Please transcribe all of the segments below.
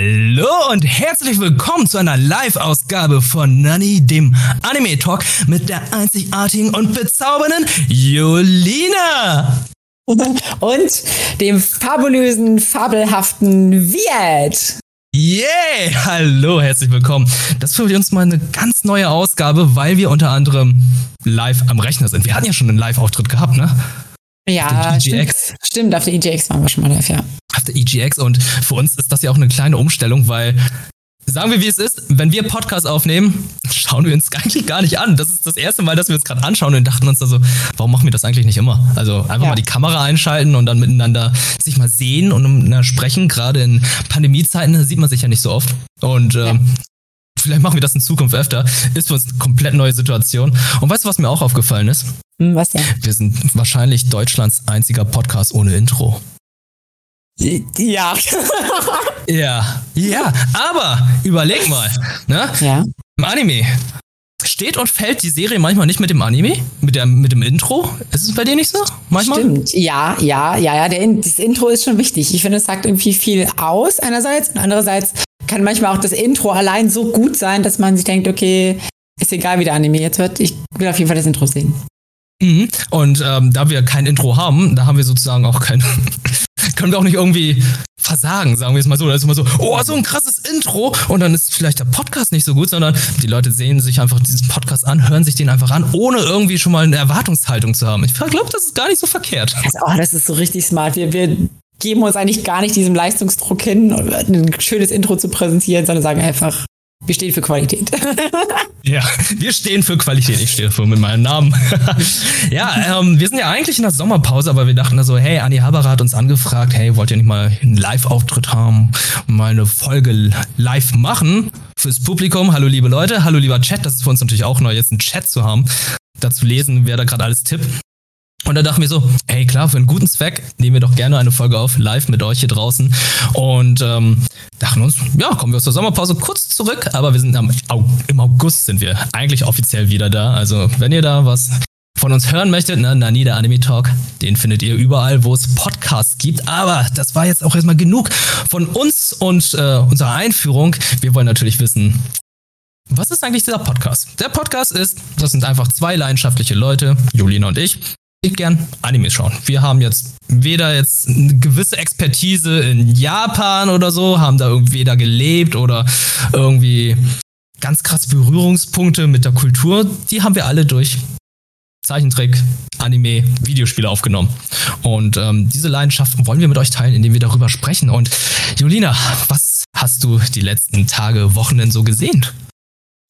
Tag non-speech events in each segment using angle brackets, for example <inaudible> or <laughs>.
Hallo und herzlich willkommen zu einer Live-Ausgabe von Nani, dem Anime-Talk mit der einzigartigen und bezaubernden Julina. <laughs> Und dem fabulösen, fabelhaften Viet. Yeah! Hallo, herzlich willkommen. Das für uns mal eine ganz neue Ausgabe, weil wir unter anderem live am Rechner sind. Wir hatten ja schon einen Live-Auftritt gehabt, ne? Ja, stimmt. stimmt. Auf der EGX waren wir schon mal live, ja. Der EGX und für uns ist das ja auch eine kleine Umstellung, weil Sagen wir, wie es ist, wenn wir Podcasts aufnehmen, schauen wir uns <laughs> eigentlich gar nicht an. Das ist das erste Mal, dass wir uns gerade anschauen und dachten uns da so, warum machen wir das eigentlich nicht immer? Also einfach ja. mal die Kamera einschalten und dann miteinander sich mal sehen und na, sprechen. Gerade in Pandemiezeiten sieht man sich ja nicht so oft. Und ähm, ja. vielleicht machen wir das in Zukunft öfter. Ist für uns eine komplett neue Situation. Und weißt du, was mir auch aufgefallen ist? Hm, was denn? Wir sind wahrscheinlich Deutschlands einziger Podcast ohne Intro. Ja. ja, ja, aber überleg mal, ne? Ja. Im Anime steht und fällt die Serie manchmal nicht mit dem Anime, mit, der, mit dem Intro. Ist es bei dir nicht so? Manchmal? Stimmt, ja, ja, ja, ja. Der, das Intro ist schon wichtig. Ich finde, es sagt irgendwie viel aus, einerseits. Und andererseits kann manchmal auch das Intro allein so gut sein, dass man sich denkt, okay, ist egal, wie der Anime jetzt wird. Ich will auf jeden Fall das Intro sehen. Mhm. Und ähm, da wir kein Intro haben, da haben wir sozusagen auch kein, <laughs> können wir auch nicht irgendwie versagen, sagen wir es mal so. Da ist immer so, oh, so ein krasses Intro und dann ist vielleicht der Podcast nicht so gut, sondern die Leute sehen sich einfach diesen Podcast an, hören sich den einfach an, ohne irgendwie schon mal eine Erwartungshaltung zu haben. Ich glaube, das ist gar nicht so verkehrt. Also, oh, das ist so richtig smart. Wir, wir geben uns eigentlich gar nicht diesem Leistungsdruck hin, ein schönes Intro zu präsentieren, sondern sagen einfach, wir stehen für Qualität. <laughs> ja, wir stehen für Qualität. Ich stehe für mit meinem Namen. <laughs> ja, ähm, wir sind ja eigentlich in der Sommerpause, aber wir dachten da so, hey, Anni Haberer hat uns angefragt, hey, wollt ihr nicht mal einen Live-Auftritt haben mal eine Folge live machen fürs Publikum? Hallo liebe Leute, hallo lieber Chat. Das ist für uns natürlich auch neu, jetzt einen Chat zu haben, da zu lesen, wer da gerade alles tippt. Und da dachten wir so, ey klar, für einen guten Zweck nehmen wir doch gerne eine Folge auf, live mit euch hier draußen. Und ähm, dachten uns, ja, kommen wir aus der Sommerpause kurz zurück, aber wir sind am, im August sind wir eigentlich offiziell wieder da. Also wenn ihr da was von uns hören möchtet, ne, der Anime Talk, den findet ihr überall, wo es Podcasts gibt. Aber das war jetzt auch erstmal genug von uns und äh, unserer Einführung. Wir wollen natürlich wissen, was ist eigentlich dieser Podcast? Der Podcast ist, das sind einfach zwei leidenschaftliche Leute, Julina und ich, ich gern Animes schauen. Wir haben jetzt weder jetzt eine gewisse Expertise in Japan oder so, haben da irgendwie gelebt oder irgendwie ganz krass Berührungspunkte mit der Kultur. Die haben wir alle durch Zeichentrick, Anime, Videospiele aufgenommen. Und ähm, diese Leidenschaften wollen wir mit euch teilen, indem wir darüber sprechen. Und Julina, was hast du die letzten Tage, Wochen denn so gesehen?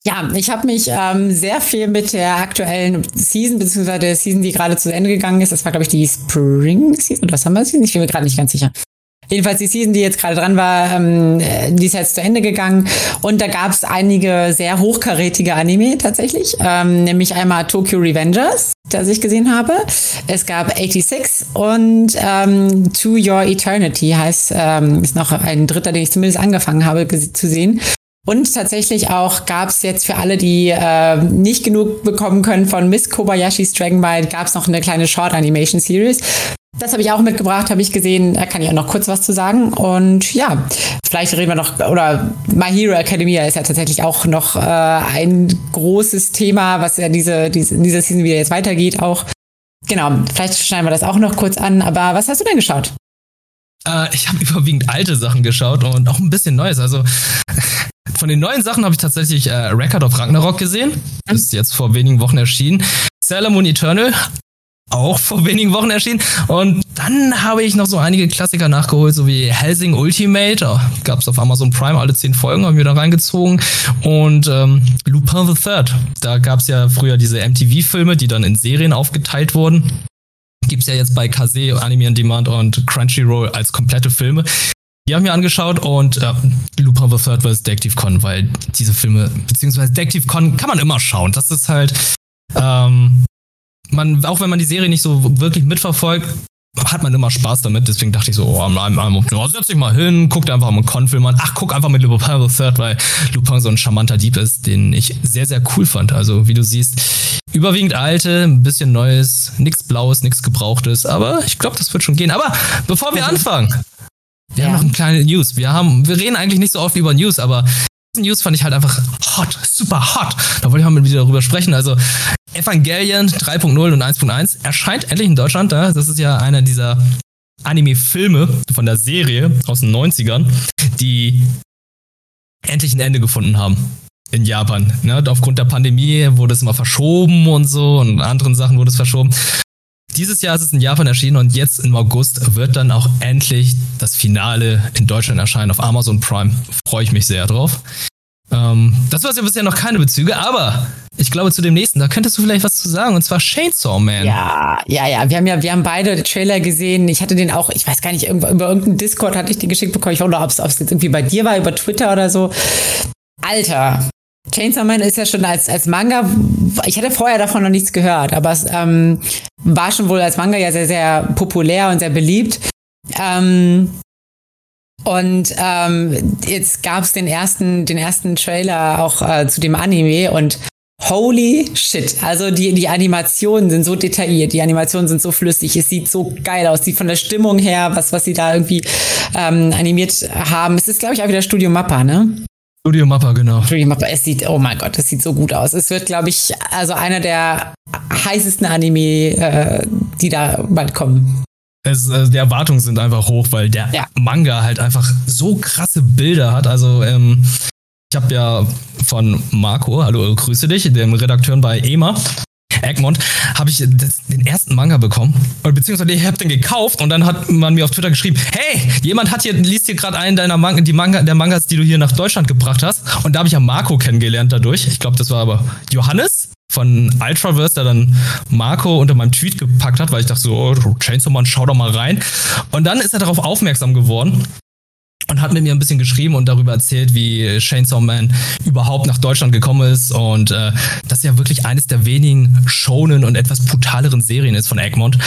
Ja, ich habe mich ähm, sehr viel mit der aktuellen Season, beziehungsweise der Season, die gerade zu Ende gegangen ist, das war, glaube ich, die Spring Season, oder was haben wir Season? Ich bin mir gerade nicht ganz sicher. Jedenfalls die Season, die jetzt gerade dran war, ähm, die ist jetzt zu Ende gegangen. Und da gab es einige sehr hochkarätige Anime tatsächlich. Ähm, nämlich einmal Tokyo Revengers, das ich gesehen habe. Es gab 86 und ähm, To Your Eternity heißt, ähm, ist noch ein dritter, den ich zumindest angefangen habe zu sehen. Und tatsächlich auch gab es jetzt für alle, die äh, nicht genug bekommen können von Miss Kobayashis Dragon Ball, gab es noch eine kleine Short Animation Series. Das habe ich auch mitgebracht, habe ich gesehen. Da kann ich auch noch kurz was zu sagen. Und ja, vielleicht reden wir noch, oder My Hero Academia ist ja tatsächlich auch noch äh, ein großes Thema, was ja diese, diese, in dieser Season wieder jetzt weitergeht auch. Genau, vielleicht schneiden wir das auch noch kurz an. Aber was hast du denn geschaut? Äh, ich habe überwiegend alte Sachen geschaut und auch ein bisschen Neues. Also von den neuen Sachen habe ich tatsächlich äh, Record of Ragnarok gesehen. Das ist jetzt vor wenigen Wochen erschienen. Sailor Moon Eternal, auch vor wenigen Wochen erschienen. Und dann habe ich noch so einige Klassiker nachgeholt, so wie Helsing Ultimate. Oh, Gab es auf Amazon Prime alle zehn Folgen, haben wir da reingezogen. Und ähm, Lupin the Third. Da gab es ja früher diese MTV-Filme, die dann in Serien aufgeteilt wurden. Gibt es ja jetzt bei Kase, Anime on Demand und Crunchyroll als komplette Filme. Die haben wir angeschaut und äh, Lupin the Third vs. Detective Con, weil diese Filme, beziehungsweise Detective Con kann man immer schauen. Das ist halt, ähm, man, auch wenn man die Serie nicht so wirklich mitverfolgt, hat man immer Spaß damit. Deswegen dachte ich so, oh, am, am, am, oh, setz dich mal hin, guck dir einfach mal einen Con-Film an. Ach, guck einfach mit Lupin the Third, weil Lupin so ein charmanter Dieb ist, den ich sehr, sehr cool fand. Also, wie du siehst, überwiegend alte, ein bisschen Neues, nichts Blaues, nichts Gebrauchtes. Aber ich glaube, das wird schon gehen. Aber bevor wir anfangen, Wir ja. haben noch eine kleine News. Wir haben, wir reden eigentlich nicht so oft über News, aber diese News fand ich halt einfach hot, super hot. Da wollte ich mal wieder darüber sprechen. Also Evangelion 3.0 und 1.1 erscheint endlich in Deutschland. Das ist ja einer dieser Anime-Filme von der Serie aus den 90ern, die endlich ein Ende gefunden haben in Japan. Ne? Aufgrund der Pandemie wurde es immer verschoben und so und anderen Sachen wurde es verschoben. Dieses Jahr ist es in Japan erschienen und jetzt im August wird dann auch endlich das Finale in Deutschland erscheinen auf Amazon Prime. Freue ich mich sehr drauf. Ähm, das war ja bisher noch keine Bezüge, aber ich glaube zu dem nächsten, da könntest du vielleicht was zu sagen, und zwar Chainsaw Man. Ja, ja, ja. Wir haben ja, wir haben beide Trailer gesehen. Ich hatte den auch, ich weiß gar nicht, über, über irgendeinen Discord hatte ich den geschickt bekommen. Ich weiß nicht, ob es jetzt irgendwie bei dir war, über Twitter oder so. Alter, Chainsaw Man ist ja schon als, als Manga, ich hatte vorher davon noch nichts gehört, aber es ähm, war schon wohl als Manga ja sehr, sehr populär und sehr beliebt. Ähm, und ähm, jetzt gab es den ersten, den ersten Trailer auch äh, zu dem Anime und holy shit. Also die, die Animationen sind so detailliert, die Animationen sind so flüssig, es sieht so geil aus, die von der Stimmung her, was, was sie da irgendwie ähm, animiert haben. Es ist, glaube ich, auch wieder Studio Mappa, ne? Studio Mappa, genau. Studio Mappa, es sieht, oh mein Gott, es sieht so gut aus. Es wird, glaube ich, also einer der heißesten Anime, äh, die da bald kommen. Es, also die Erwartungen sind einfach hoch, weil der ja. Manga halt einfach so krasse Bilder hat. Also, ähm, ich habe ja von Marco, hallo, grüße dich, dem Redakteur bei EMA, Egmont, habe ich das, den ersten Manga bekommen. Beziehungsweise ich habe den gekauft und dann hat man mir auf Twitter geschrieben, hey, jemand hat hier, liest hier gerade einen deiner Manga, die Manga, der Mangas, die du hier nach Deutschland gebracht hast. Und da habe ich ja Marco kennengelernt dadurch. Ich glaube, das war aber Johannes von Ultraverse, der dann Marco unter meinem Tweet gepackt hat, weil ich dachte so, oh, Chainsaw Man, schau doch mal rein. Und dann ist er darauf aufmerksam geworden und hat mit mir ein bisschen geschrieben und darüber erzählt, wie Chainsaw Man überhaupt nach Deutschland gekommen ist und äh, das ja wirklich eines der wenigen schonen und etwas brutaleren Serien ist von Egmont.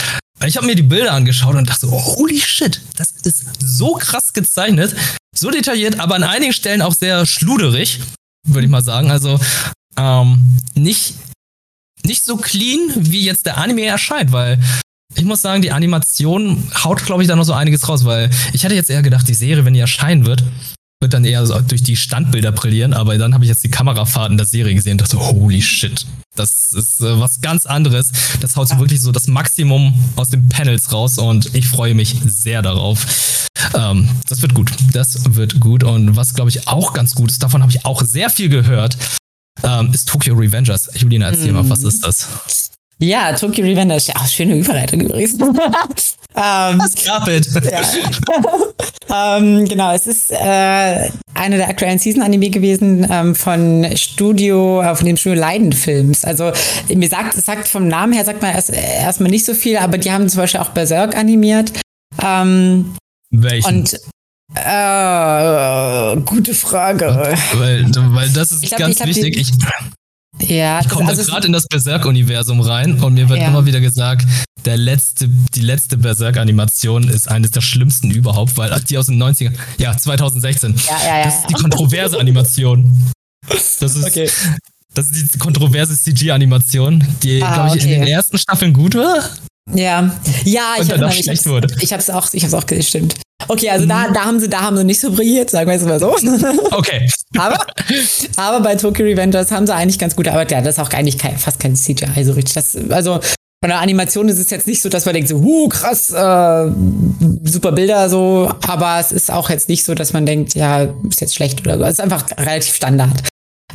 Ich habe mir die Bilder angeschaut und dachte so, holy shit, das ist so krass gezeichnet, so detailliert, aber an einigen Stellen auch sehr schluderig, würde ich mal sagen. Also ähm, nicht nicht so clean, wie jetzt der Anime erscheint, weil ich muss sagen, die Animation haut, glaube ich, da noch so einiges raus, weil ich hatte jetzt eher gedacht, die Serie, wenn die erscheinen wird, wird dann eher so durch die Standbilder brillieren, aber dann habe ich jetzt die Kamerafahrten der Serie gesehen und dachte, holy shit, das ist äh, was ganz anderes. Das haut so wirklich so das Maximum aus den Panels raus und ich freue mich sehr darauf. Ähm, das wird gut. Das wird gut. Und was, glaube ich, auch ganz gut ist, davon habe ich auch sehr viel gehört, ähm, ist Tokyo Revengers. Julina, erzähl mm. mal, was ist das? Ja, Tokyo Revengers. Ja, schöne Überleitung übrigens. <laughs> ähm, Carpet. ja. <laughs> ähm, genau, es ist äh, eine der aktuellen Season-Anime gewesen ähm, von Studio, äh, von dem Studio Leiden-Films. Also mir sagt, sagt vom Namen her sagt man erst erstmal nicht so viel, aber die haben zum Beispiel auch Berserk animiert. Ähm, Welchen? Und äh, gute Frage. Weil, weil das ist glaub, ganz wichtig. Ich, ja, ich komme also gerade in das Berserk-Universum rein und mir wird ja. immer wieder gesagt, der letzte, die letzte Berserk-Animation ist eines der schlimmsten überhaupt, weil die aus den 90ern, ja, 2016. Ja, ja, ja. Das ist die kontroverse Animation. Das ist, okay. das ist die kontroverse CG-Animation, die, ah, glaube ich, okay. in den ersten Staffeln gut war. Ja, ja, ich habe schlecht wurde. Ich habe es auch, ich habe auch gestimmt. Okay, also mhm. da, da haben sie, da haben sie nicht so brilliert, sagen wir es mal so. <laughs> Okay. aber, aber bei Tokyo Revengers haben sie eigentlich ganz gute Arbeit. Ja, das ist auch eigentlich kein, fast kein CGI so richtig. Das, also von der Animation ist es jetzt nicht so, dass man denkt so, uh, krass, äh, super Bilder so, aber es ist auch jetzt nicht so, dass man denkt, ja, ist jetzt schlecht oder so. Es ist einfach relativ Standard.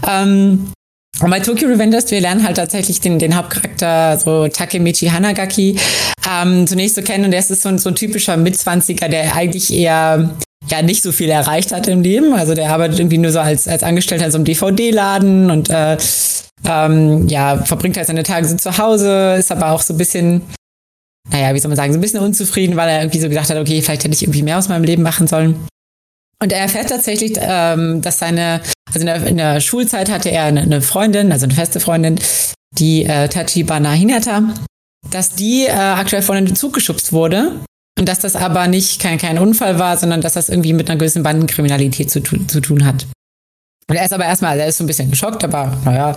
Ähm, und bei Tokyo Revengers, wir lernen halt tatsächlich den, den Hauptcharakter, so Takemichi Hanagaki, ähm, zunächst zu so kennen. Und der ist so ein, so ein typischer Mitzwanziger, der eigentlich eher ja nicht so viel erreicht hat im Leben. Also der arbeitet irgendwie nur so als, als Angestellter in so einem DVD-Laden und äh, ähm, ja, verbringt halt seine Tage so zu Hause, ist aber auch so ein bisschen, naja, wie soll man sagen, so ein bisschen unzufrieden, weil er irgendwie so gedacht hat, okay, vielleicht hätte ich irgendwie mehr aus meinem Leben machen sollen. Und er erfährt tatsächlich, ähm, dass seine, also in der, in der, Schulzeit hatte er eine, Freundin, also eine feste Freundin, die äh, Tachibana Hinata, dass die äh, aktuell von den Zug geschubst wurde und dass das aber nicht kein, kein Unfall war, sondern dass das irgendwie mit einer gewissen Bandenkriminalität zu, zu tun hat. Und er ist aber erstmal, er ist so ein bisschen geschockt, aber naja,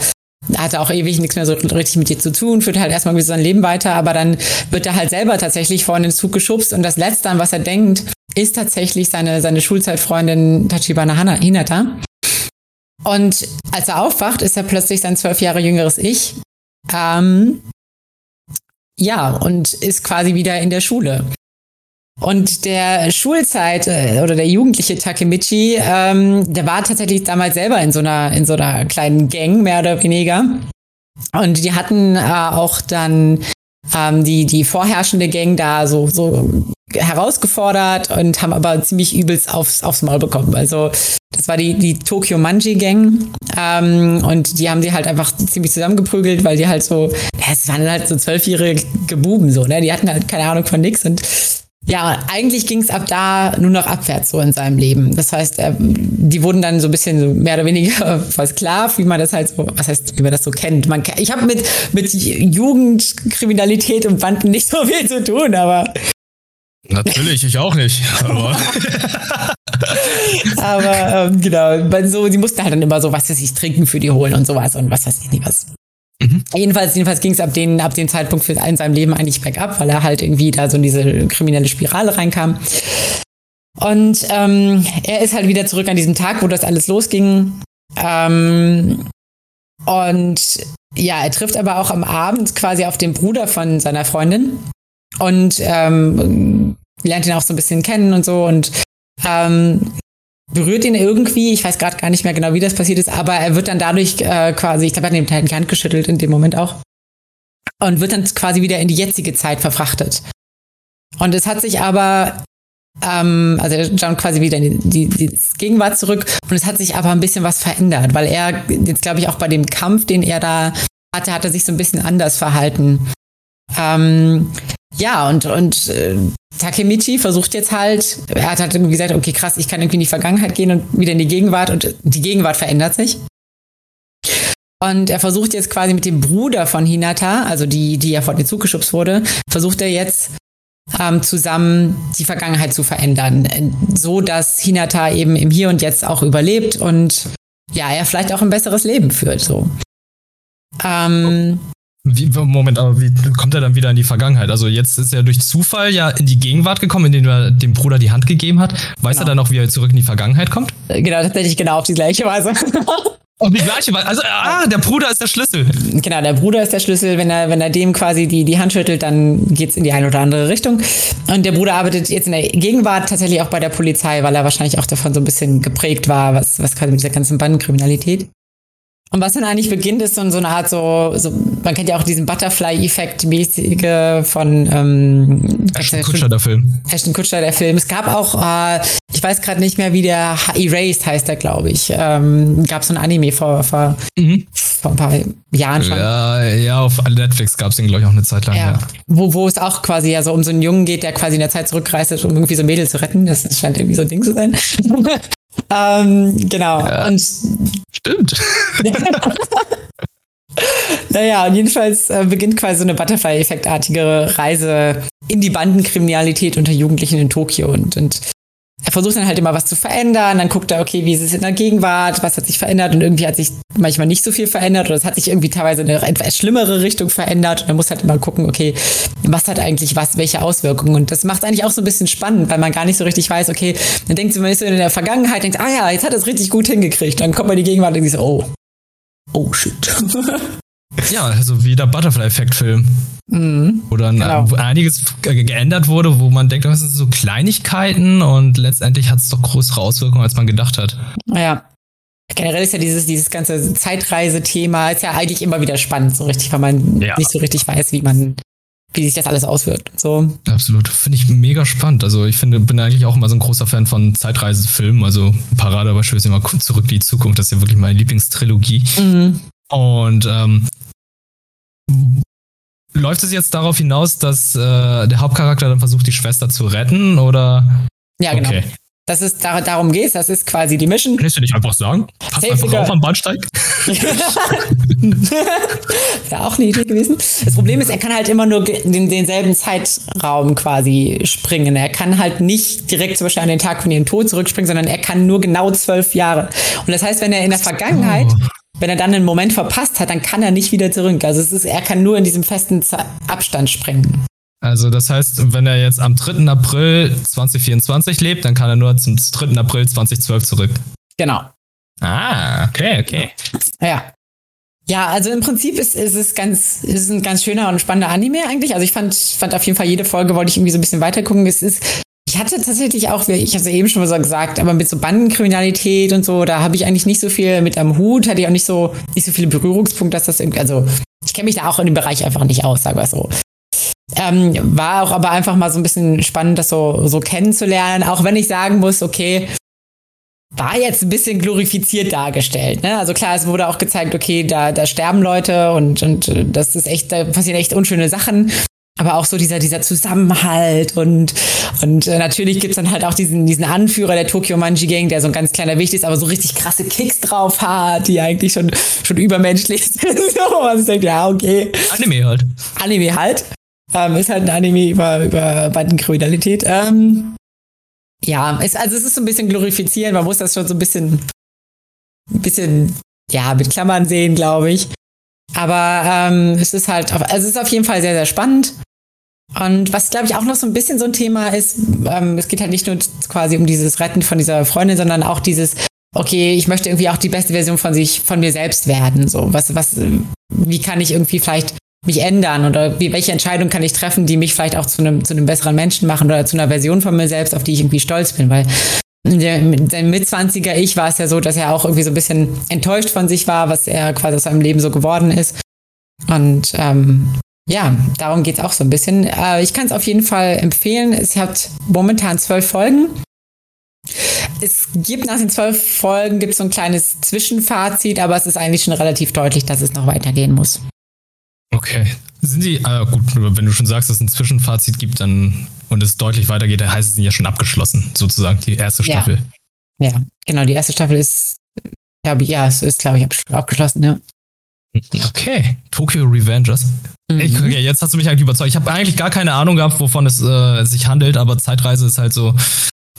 hatte auch ewig nichts mehr so richtig mit dir zu tun, führt halt erstmal sein Leben weiter, aber dann wird er halt selber tatsächlich vor den Zug geschubst und das Letzte, an was er denkt, ist tatsächlich seine, seine Schulzeitfreundin Tachibana Hinata. Und als er aufwacht, ist er plötzlich sein zwölf Jahre jüngeres Ich. Ähm, ja, und ist quasi wieder in der Schule. Und der Schulzeit äh, oder der jugendliche Takemichi, ähm, der war tatsächlich damals selber in so einer in so einer kleinen Gang mehr oder weniger. Und die hatten äh, auch dann ähm, die die vorherrschende Gang da so so herausgefordert und haben aber ziemlich übelst aufs aufs Maul bekommen. Also das war die die Tokyo Manji Gang ähm, und die haben die halt einfach ziemlich zusammengeprügelt, weil die halt so, es waren halt so zwölfjährige Gebuben so, ne? Die hatten halt keine Ahnung von nix und ja, eigentlich ging es ab da nur noch abwärts so in seinem Leben. Das heißt, äh, die wurden dann so ein bisschen mehr oder weniger <laughs> versklavt, wie man das halt so, was heißt, wie man das so kennt. Man, ich habe mit, mit Jugendkriminalität und Banden nicht so viel zu tun, aber. Natürlich, ich auch nicht. <laughs> Aber, <laughs> aber ähm, genau, so, die mussten halt dann immer so, was weiß ich, trinken für die holen und sowas und was weiß ich nicht was. Mhm. Jedenfalls, jedenfalls ging es ab, ab dem Zeitpunkt für in seinem Leben eigentlich bergab, weil er halt irgendwie da so in diese kriminelle Spirale reinkam. Und ähm, er ist halt wieder zurück an diesem Tag, wo das alles losging. Ähm, und ja, er trifft aber auch am Abend quasi auf den Bruder von seiner Freundin und ähm, lernt ihn auch so ein bisschen kennen und so. Und ähm, berührt ihn irgendwie. Ich weiß gerade gar nicht mehr genau, wie das passiert ist, aber er wird dann dadurch äh, quasi, ich glaube, er hat ihm die Hand geschüttelt in dem Moment auch. Und wird dann quasi wieder in die jetzige Zeit verfrachtet. Und es hat sich aber, ähm, also er jumpt quasi wieder in die, die, die Gegenwart zurück und es hat sich aber ein bisschen was verändert, weil er jetzt, glaube ich, auch bei dem Kampf, den er da hatte, hat er sich so ein bisschen anders verhalten. Ähm, ja, und, und äh, Takemichi versucht jetzt halt, er hat halt irgendwie gesagt, okay, krass, ich kann irgendwie in die Vergangenheit gehen und wieder in die Gegenwart und die Gegenwart verändert sich. Und er versucht jetzt quasi mit dem Bruder von Hinata, also die, die ja vor den Zug geschubst wurde, versucht er jetzt ähm, zusammen die Vergangenheit zu verändern, so dass Hinata eben im Hier und Jetzt auch überlebt und ja, er vielleicht auch ein besseres Leben führt, so. Ähm, wie, Moment, aber wie kommt er dann wieder in die Vergangenheit? Also jetzt ist er durch Zufall ja in die Gegenwart gekommen, indem er dem Bruder die Hand gegeben hat. Weiß genau. er dann auch, wie er zurück in die Vergangenheit kommt? Genau, tatsächlich genau auf die gleiche Weise. <laughs> Auf die gleiche Weise. Also, ah, der Bruder ist der Schlüssel. Genau, der Bruder ist der Schlüssel. Wenn er, wenn er dem quasi die, die Hand schüttelt, dann geht's in die eine oder andere Richtung. Und der Bruder arbeitet jetzt in der Gegenwart tatsächlich auch bei der Polizei, weil er wahrscheinlich auch davon so ein bisschen geprägt war, was, was quasi mit dieser ganzen Bandenkriminalität. Und was dann eigentlich beginnt, ist so, so eine Art so, so, man kennt ja auch diesen Butterfly-Effekt mäßige von ähm, Ashton Kutscher, der Film. Ashton Kutscher, der Film. Es gab auch, äh, ich weiß gerade nicht mehr, wie der Erased heißt der, glaube ich. Ähm, gab so ein Anime vor, vor, mhm. vor ein paar Jahren schon. Ja, ja auf Netflix gab es den, glaube ich, auch eine Zeit lang. Ja. ja. Wo, wo es auch quasi ja so um so einen Jungen geht, der quasi in der Zeit zurückreist, um irgendwie so ein Mädel zu retten. Das scheint irgendwie so ein Ding zu sein. <laughs> ähm, genau. Ja. Und Stimmt. <laughs> naja, und jedenfalls äh, beginnt quasi so eine Butterfly-Effektartige Reise in die Bandenkriminalität unter Jugendlichen in Tokio und, und er versucht dann halt immer was zu verändern, dann guckt er, okay, wie ist es in der Gegenwart, was hat sich verändert und irgendwie hat sich manchmal nicht so viel verändert oder es hat sich irgendwie teilweise in eine etwas schlimmere Richtung verändert und er muss halt immer gucken, okay, was hat eigentlich was, welche Auswirkungen und das macht eigentlich auch so ein bisschen spannend, weil man gar nicht so richtig weiß, okay, dann denkt man ist so in der Vergangenheit, denkt, ah ja, jetzt hat er es richtig gut hingekriegt, dann kommt man in die Gegenwart und denkt so, oh, oh shit. <laughs> Ja, also wie der Butterfly-Effekt-Film. Mhm, wo dann genau. einiges geändert wurde, wo man denkt, das sind so Kleinigkeiten und letztendlich hat es doch größere Auswirkungen, als man gedacht hat. Ja. Generell ist ja dieses, dieses ganze Zeitreise-Thema ist ja eigentlich immer wieder spannend, so richtig, weil man ja. nicht so richtig weiß, wie man, wie sich das alles auswirkt. So. Absolut. Finde ich mega spannend. Also ich finde, bin eigentlich auch immer so ein großer Fan von Zeitreisefilmen. Also Paradebeispiel ist immer zurück in die Zukunft. Das ist ja wirklich meine Lieblingstrilogie. Mhm. Und ähm, läuft es jetzt darauf hinaus, dass äh, der Hauptcharakter dann versucht, die Schwester zu retten, oder? Ja, genau. Okay. Das ist, da, darum geht das ist quasi die Mission. Kannst du nicht einfach sagen? Passt einfach auf am Bahnsteig? <laughs> Wäre auch eine Idee gewesen. Das Problem ist, er kann halt immer nur in denselben Zeitraum quasi springen. Er kann halt nicht direkt zum Beispiel an den Tag von ihrem Tod zurückspringen, sondern er kann nur genau zwölf Jahre. Und das heißt, wenn er in der Vergangenheit wenn er dann einen Moment verpasst hat, dann kann er nicht wieder zurück. Also es ist, er kann nur in diesem festen Abstand springen. Also das heißt, wenn er jetzt am 3. April 2024 lebt, dann kann er nur zum 3. April 2012 zurück. Genau. Ah, okay, okay. Ja. Ja, also im Prinzip ist, ist es ganz, ist ein ganz schöner und spannender Anime eigentlich. Also ich fand, fand auf jeden Fall jede Folge wollte ich irgendwie so ein bisschen weiter gucken. Es ist, ich hatte tatsächlich auch, ich habe es eben schon mal so gesagt, aber mit so Bandenkriminalität und so, da habe ich eigentlich nicht so viel mit am Hut, hatte ich auch nicht so, nicht so viele Berührungspunkte, dass das irgendwie, also ich kenne mich da auch in dem Bereich einfach nicht aus, sag mal so. Ähm, war auch aber einfach mal so ein bisschen spannend, das so, so kennenzulernen, auch wenn ich sagen muss, okay, war jetzt ein bisschen glorifiziert dargestellt. Ne? Also klar, es wurde auch gezeigt, okay, da, da sterben Leute und, und äh, das ist echt, da passieren echt unschöne Sachen. Aber auch so dieser, dieser Zusammenhalt und, und äh, natürlich gibt's dann halt auch diesen, diesen Anführer der Tokyo Manji Gang, der so ein ganz kleiner Wicht ist, aber so richtig krasse Kicks drauf hat, die eigentlich schon, schon übermenschlich <laughs> sind. so, was ich denke, ja, okay. Anime halt. Anime halt. Ähm, ist halt ein Anime über, über Bandenkriminalität. Ähm, ja, es, also es ist so ein bisschen glorifizieren. Man muss das schon so ein bisschen, ein bisschen, ja, mit Klammern sehen, glaube ich. Aber ähm, es ist halt, auf, also es ist auf jeden Fall sehr, sehr spannend. Und was, glaube ich, auch noch so ein bisschen so ein Thema ist, ähm, es geht halt nicht nur quasi um dieses Retten von dieser Freundin, sondern auch dieses, okay, ich möchte irgendwie auch die beste Version von sich, von mir selbst werden. So, was, was, wie kann ich irgendwie vielleicht mich ändern oder wie, welche Entscheidung kann ich treffen, die mich vielleicht auch zu einem, zu einem besseren Menschen machen oder zu einer Version von mir selbst, auf die ich irgendwie stolz bin, weil sein Mitzwanziger Ich war es ja so, dass er auch irgendwie so ein bisschen enttäuscht von sich war, was er quasi aus seinem Leben so geworden ist. Und ähm, ja, darum geht's auch so ein bisschen. Äh, ich kann es auf jeden Fall empfehlen. Es hat momentan zwölf Folgen. Es gibt nach den zwölf Folgen gibt so ein kleines Zwischenfazit, aber es ist eigentlich schon relativ deutlich, dass es noch weitergehen muss. Okay. Sind die, ah, gut, wenn du schon sagst, dass es ein Zwischenfazit gibt, dann und es deutlich weitergeht, dann heißt es ja schon abgeschlossen, sozusagen, die erste Staffel. Ja, ja genau, die erste Staffel ist, glaube ich, ja, es ist, glaube ich, abgeschlossen, ja. Okay, Tokyo Revengers. Mhm. Ich, okay, jetzt hast du mich eigentlich überzeugt. Ich habe eigentlich gar keine Ahnung gehabt, wovon es äh, sich handelt, aber Zeitreise ist halt so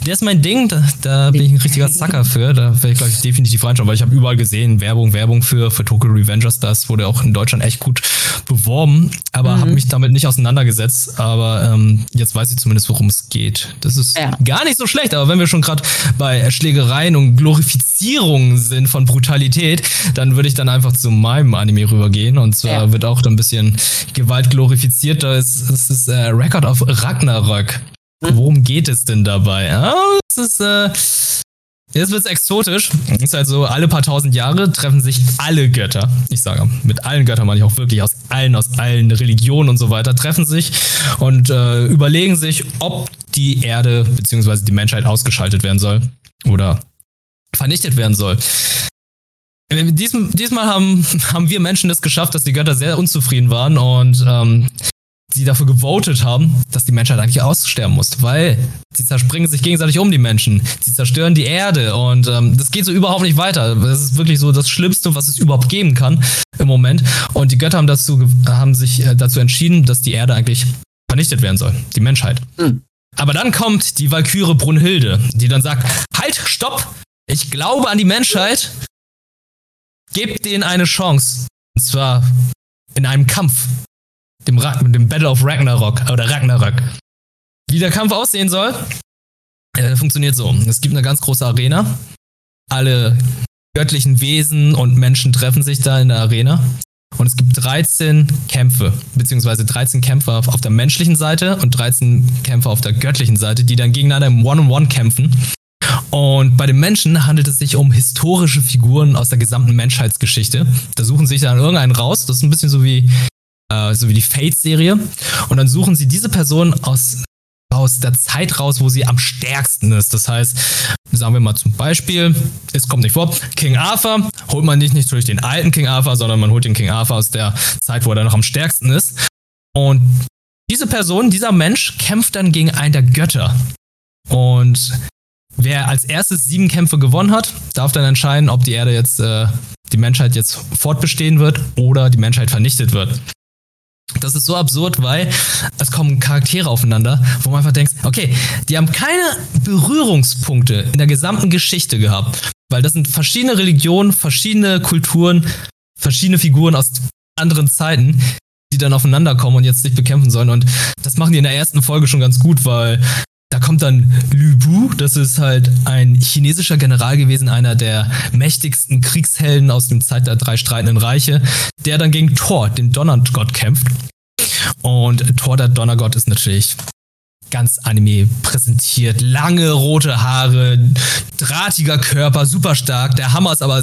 der ist mein Ding, da, da bin ich ein richtiger Sucker für. Da werde ich, glaube ich, definitiv reinschauen, weil ich habe überall gesehen, Werbung, Werbung für, für Tokyo Revengers. Das wurde auch in Deutschland echt gut beworben, aber mhm. habe mich damit nicht auseinandergesetzt. Aber ähm, jetzt weiß ich zumindest, worum es geht. Das ist ja. gar nicht so schlecht, aber wenn wir schon gerade bei Schlägereien und Glorifizierungen sind von Brutalität, dann würde ich dann einfach zu meinem Anime rübergehen. Und zwar ja. wird auch da ein bisschen Gewalt glorifiziert. Da ist, das ist äh, Record of Ragnarök. Worum geht es denn dabei? Ja, es ist, äh, Jetzt wird's exotisch. Es ist halt so, alle paar tausend Jahre treffen sich alle Götter. Ich sage, mit allen Göttern meine ich auch wirklich aus allen, aus allen Religionen und so weiter, treffen sich und äh, überlegen sich, ob die Erde bzw. die Menschheit ausgeschaltet werden soll oder vernichtet werden soll. Diesmal haben, haben wir Menschen es geschafft, dass die Götter sehr unzufrieden waren und ähm, die dafür gewotet haben, dass die Menschheit eigentlich aussterben muss, weil sie zerspringen sich gegenseitig um die Menschen, sie zerstören die Erde und ähm, das geht so überhaupt nicht weiter. Das ist wirklich so das Schlimmste, was es überhaupt geben kann im Moment. Und die Götter haben dazu haben sich äh, dazu entschieden, dass die Erde eigentlich vernichtet werden soll, die Menschheit. Mhm. Aber dann kommt die Walküre Brunhilde, die dann sagt: Halt, stopp! Ich glaube an die Menschheit. Gebt denen eine Chance. Und zwar in einem Kampf dem, dem Battle of Ragnarok oder Ragnarök. Wie der Kampf aussehen soll, äh, funktioniert so. Es gibt eine ganz große Arena. Alle göttlichen Wesen und Menschen treffen sich da in der Arena. Und es gibt 13 Kämpfe, beziehungsweise 13 Kämpfer auf der menschlichen Seite und 13 Kämpfer auf der göttlichen Seite, die dann gegeneinander im One-on-One -on -One kämpfen. Und bei den Menschen handelt es sich um historische Figuren aus der gesamten Menschheitsgeschichte. Da suchen sich dann irgendeinen raus. Das ist ein bisschen so wie äh, so wie die Fate-Serie. Und dann suchen sie diese Person aus, aus der Zeit raus, wo sie am stärksten ist. Das heißt, sagen wir mal zum Beispiel, es kommt nicht vor, King Arthur holt man nicht, nicht durch den alten King Arthur, sondern man holt den King Arthur aus der Zeit, wo er noch am stärksten ist. Und diese Person, dieser Mensch kämpft dann gegen einen der Götter. Und wer als erstes sieben Kämpfe gewonnen hat, darf dann entscheiden, ob die Erde jetzt, äh, die Menschheit jetzt fortbestehen wird oder die Menschheit vernichtet wird. Das ist so absurd, weil es kommen Charaktere aufeinander, wo man einfach denkt, okay, die haben keine Berührungspunkte in der gesamten Geschichte gehabt. Weil das sind verschiedene Religionen, verschiedene Kulturen, verschiedene Figuren aus anderen Zeiten, die dann aufeinander kommen und jetzt sich bekämpfen sollen. Und das machen die in der ersten Folge schon ganz gut, weil kommt dann Lü Bu, das ist halt ein chinesischer General gewesen, einer der mächtigsten Kriegshelden aus dem Zeit der drei streitenden Reiche, der dann gegen Thor, den Donnergott, kämpft. Und Thor, der Donnergott, ist natürlich ganz Anime präsentiert. Lange rote Haare, drahtiger Körper, super stark. Der Hammer ist aber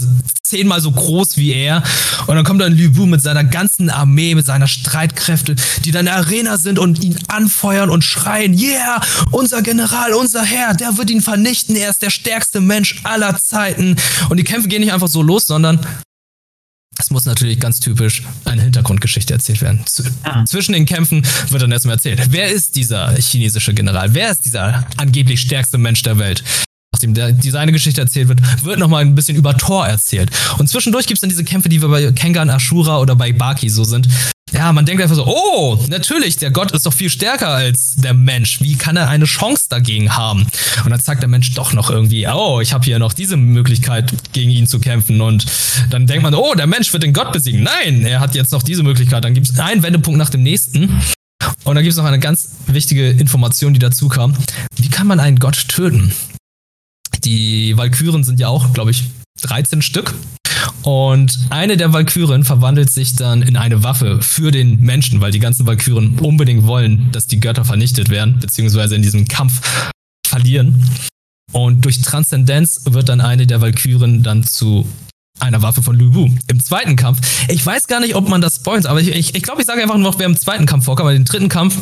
zehnmal so groß wie er. Und dann kommt dann Lü Bu mit seiner ganzen Armee, mit seiner Streitkräfte, die dann in der Arena sind und ihn anfeuern und schreien, yeah, unser General, unser Herr, der wird ihn vernichten. Er ist der stärkste Mensch aller Zeiten. Und die Kämpfe gehen nicht einfach so los, sondern es muss natürlich ganz typisch eine Hintergrundgeschichte erzählt werden. Zwischen den Kämpfen wird dann erstmal erzählt, wer ist dieser chinesische General? Wer ist dieser angeblich stärkste Mensch der Welt? Nachdem der, diese eine Geschichte erzählt wird, wird nochmal ein bisschen über Thor erzählt. Und zwischendurch gibt es dann diese Kämpfe, die wir bei Kengan Ashura oder bei Baki so sind, ja, man denkt einfach so, oh, natürlich, der Gott ist doch viel stärker als der Mensch. Wie kann er eine Chance dagegen haben? Und dann sagt der Mensch doch noch irgendwie, oh, ich habe hier noch diese Möglichkeit, gegen ihn zu kämpfen. Und dann denkt man, oh, der Mensch wird den Gott besiegen. Nein, er hat jetzt noch diese Möglichkeit. Dann gibt es einen Wendepunkt nach dem nächsten. Und dann gibt es noch eine ganz wichtige Information, die dazu kam. Wie kann man einen Gott töten? Die Walküren sind ja auch, glaube ich, 13 Stück. Und eine der Valkyren verwandelt sich dann in eine Waffe für den Menschen, weil die ganzen Valkyren unbedingt wollen, dass die Götter vernichtet werden, beziehungsweise in diesem Kampf verlieren. Und durch Transzendenz wird dann eine der Valkyren dann zu einer Waffe von Lubu. Im zweiten Kampf, ich weiß gar nicht, ob man das spoilt, aber ich glaube, ich, ich, glaub, ich sage einfach nur noch, wer im zweiten Kampf vorkommt, aber den dritten Kampf,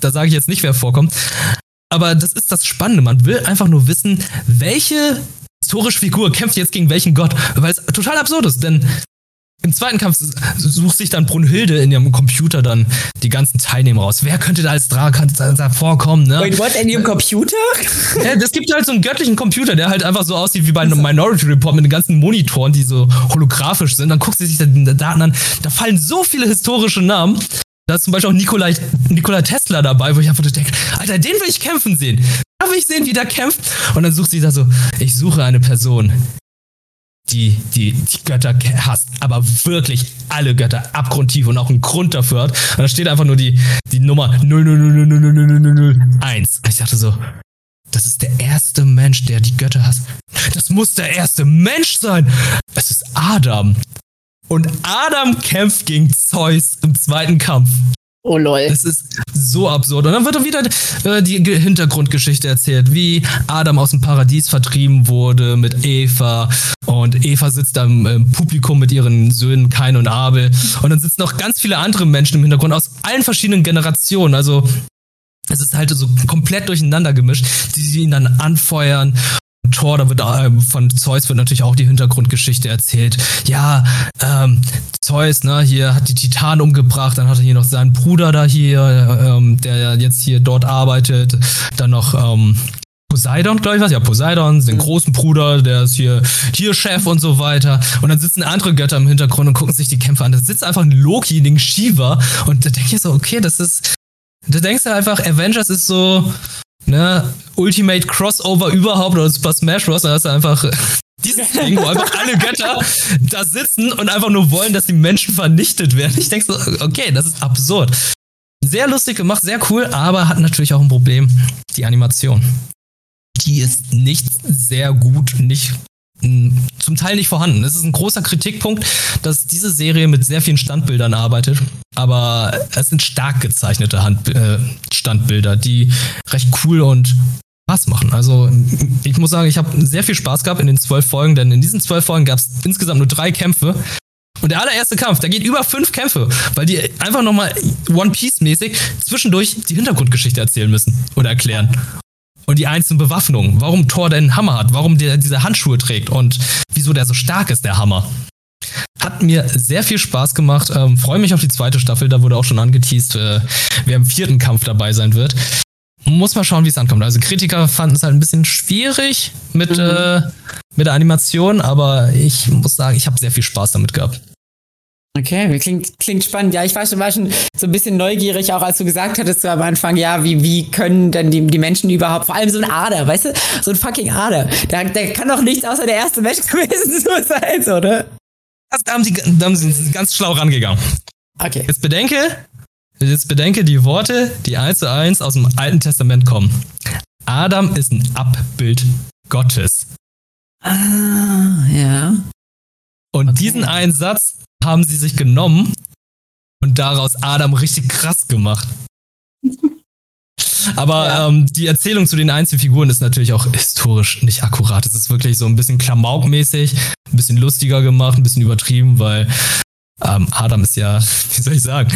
da sage ich jetzt nicht, wer vorkommt. Aber das ist das Spannende. Man will einfach nur wissen, welche historische Figur kämpft jetzt gegen welchen Gott, weil es total absurd ist, denn im zweiten Kampf sucht sich dann Brunhilde in ihrem Computer dann die ganzen Teilnehmer raus. Wer könnte da als Drakan vorkommen, ne? Wait, what? In ihrem Computer? Ja, es gibt halt so einen göttlichen Computer, der halt einfach so aussieht wie bei einem Minority Report mit den ganzen Monitoren, die so holographisch sind. Dann guckt sie sich die Daten an. Da fallen so viele historische Namen. Da ist zum Beispiel auch Nikolai, Nikola Tesla dabei, wo ich einfach denke, Alter, den will ich kämpfen sehen. Da will ich sehen, wie der kämpft. Und dann sucht sie da so, ich suche eine Person, die, die die Götter hasst, aber wirklich alle Götter abgrundtief und auch einen Grund dafür hat. Und da steht einfach nur die, die Nummer 0000001. Ich dachte so, das ist der erste Mensch, der die Götter hasst. Das muss der erste Mensch sein. Es ist Adam. Und Adam kämpft gegen Zeus im zweiten Kampf. Oh lol. Das ist so absurd. Und dann wird wieder äh, die Hintergrundgeschichte erzählt, wie Adam aus dem Paradies vertrieben wurde mit Eva. Und Eva sitzt da im, im Publikum mit ihren Söhnen Kain und Abel. Und dann sitzen noch ganz viele andere Menschen im Hintergrund aus allen verschiedenen Generationen. Also es ist halt so komplett durcheinander gemischt, die ihn dann anfeuern Thor, da wird äh, von Zeus wird natürlich auch die Hintergrundgeschichte erzählt. Ja, ähm, Zeus, ne, hier hat die Titanen umgebracht, dann hat er hier noch seinen Bruder da hier, ähm, der jetzt hier dort arbeitet, dann noch ähm, Poseidon, glaube ich was, ja, Poseidon, den mhm. großen Bruder, der ist hier, hier Chef und so weiter. Und dann sitzen andere Götter im Hintergrund und gucken sich die Kämpfe an. Da sitzt einfach ein Loki, ein Shiva. Und da denke ich so, okay, das ist, da denkst du einfach, Avengers ist so, ne, Ultimate Crossover überhaupt oder Super Smash Bros. Da hast du einfach <laughs> dieses Ding, wo einfach alle Götter da sitzen und einfach nur wollen, dass die Menschen vernichtet werden. Ich denke so, okay, das ist absurd. Sehr lustig gemacht, sehr cool, aber hat natürlich auch ein Problem. Die Animation. Die ist nicht sehr gut, nicht zum Teil nicht vorhanden. Es ist ein großer Kritikpunkt, dass diese Serie mit sehr vielen Standbildern arbeitet, aber es sind stark gezeichnete Hand, äh, Standbilder, die recht cool und Spaß machen. Also ich muss sagen, ich habe sehr viel Spaß gehabt in den zwölf Folgen, denn in diesen zwölf Folgen gab es insgesamt nur drei Kämpfe. Und der allererste Kampf, da geht über fünf Kämpfe, weil die einfach nochmal One Piece-mäßig zwischendurch die Hintergrundgeschichte erzählen müssen oder erklären und die einzelnen Bewaffnungen. Warum Thor denn Hammer hat, warum der diese Handschuhe trägt und wieso der so stark ist, der Hammer. Hat mir sehr viel Spaß gemacht. Ähm, Freue mich auf die zweite Staffel. Da wurde auch schon angeteased, äh, wer im vierten Kampf dabei sein wird. Muss mal schauen, wie es ankommt. Also Kritiker fanden es halt ein bisschen schwierig mit, mhm. äh, mit der Animation, aber ich muss sagen, ich habe sehr viel Spaß damit gehabt. Okay, klingt, klingt spannend. Ja, ich war schon, war schon so ein bisschen neugierig, auch als du gesagt hattest am Anfang, ja, wie, wie können denn die, die Menschen überhaupt, vor allem so ein Ader, weißt du? So ein fucking Ader. Der, der kann doch nichts außer der erste Mensch <laughs> gewesen so sein, oder? Das, da, haben sie, da haben sie ganz schlau rangegangen. Okay. Jetzt bedenke, jetzt bedenke die Worte, die eins zu eins aus dem Alten Testament kommen. Adam ist ein Abbild Gottes. Ah, ja. Und Okay. diesen einen Satz haben sie sich genommen und daraus Adam richtig krass gemacht. <laughs> Aber Ja. ähm, die Erzählung zu den Einzelfiguren ist natürlich auch historisch nicht akkurat. Es ist wirklich so ein bisschen klamaukmäßig, ein bisschen lustiger gemacht, ein bisschen übertrieben, weil ähm, Adam ist ja, <laughs> wie soll ich sagen,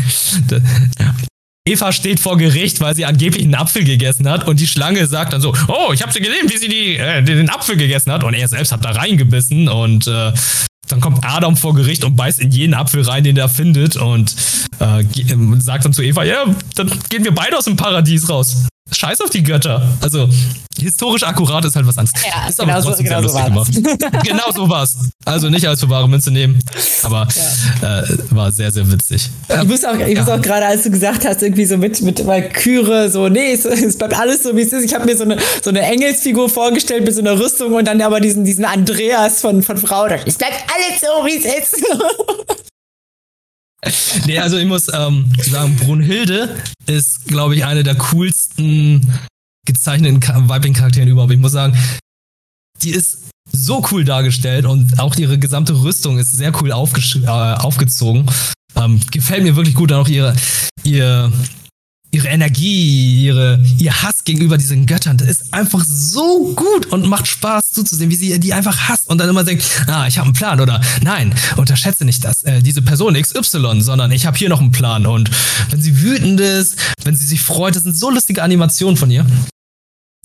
Eva steht vor Gericht, weil sie angeblich einen Apfel gegessen hat und die Schlange sagt dann so, oh, ich habe sie gesehen, wie sie die, äh, den Apfel gegessen hat und er selbst hat da reingebissen und äh, dann kommt Adam vor Gericht und beißt in jeden Apfel rein, den er findet und äh, sagt dann zu Eva, ja, dann gehen wir beide aus dem Paradies raus. Scheiß auf die Götter. Also, historisch akkurat ist halt was anderes. Ja, ist aber genau so- trotzdem sehr genau so lustig war gemacht. <laughs> genau so war's. Also nicht als für bare Münze nehmen, aber äh, war sehr, sehr witzig. Ich muss auch, ich muss auch gerade, als du gesagt hast, irgendwie so mit, mit Valkyrie, so, nee, es, es bleibt alles so, wie es ist. Ich habe mir so eine, so eine Engelsfigur vorgestellt mit so einer Rüstung und dann aber diesen, diesen Andreas von, von Frau. Es bleibt alles so, wie es ist. <laughs> Nee, also ich muss ähm, sagen, Brunhilde ist, glaube ich, eine der coolsten gezeichneten weiblichen Charakteren überhaupt. Ich muss sagen, die ist so cool dargestellt und auch ihre gesamte Rüstung ist sehr cool äh, aufgezogen. Ähm, gefällt mir wirklich gut. Dann auch ihre, ihr, ihre Energie, ihre, ihr Hass gegenüber diesen Göttern, das ist einfach so gut und macht Spaß zuzusehen, wie sie die einfach hasst und dann immer denkt, ah, ich habe einen Plan oder nein, unterschätze nicht das, äh, diese Person XY, sondern ich habe hier noch einen Plan und wenn sie wütend ist, wenn sie sich freut, das sind so lustige Animationen von ihr.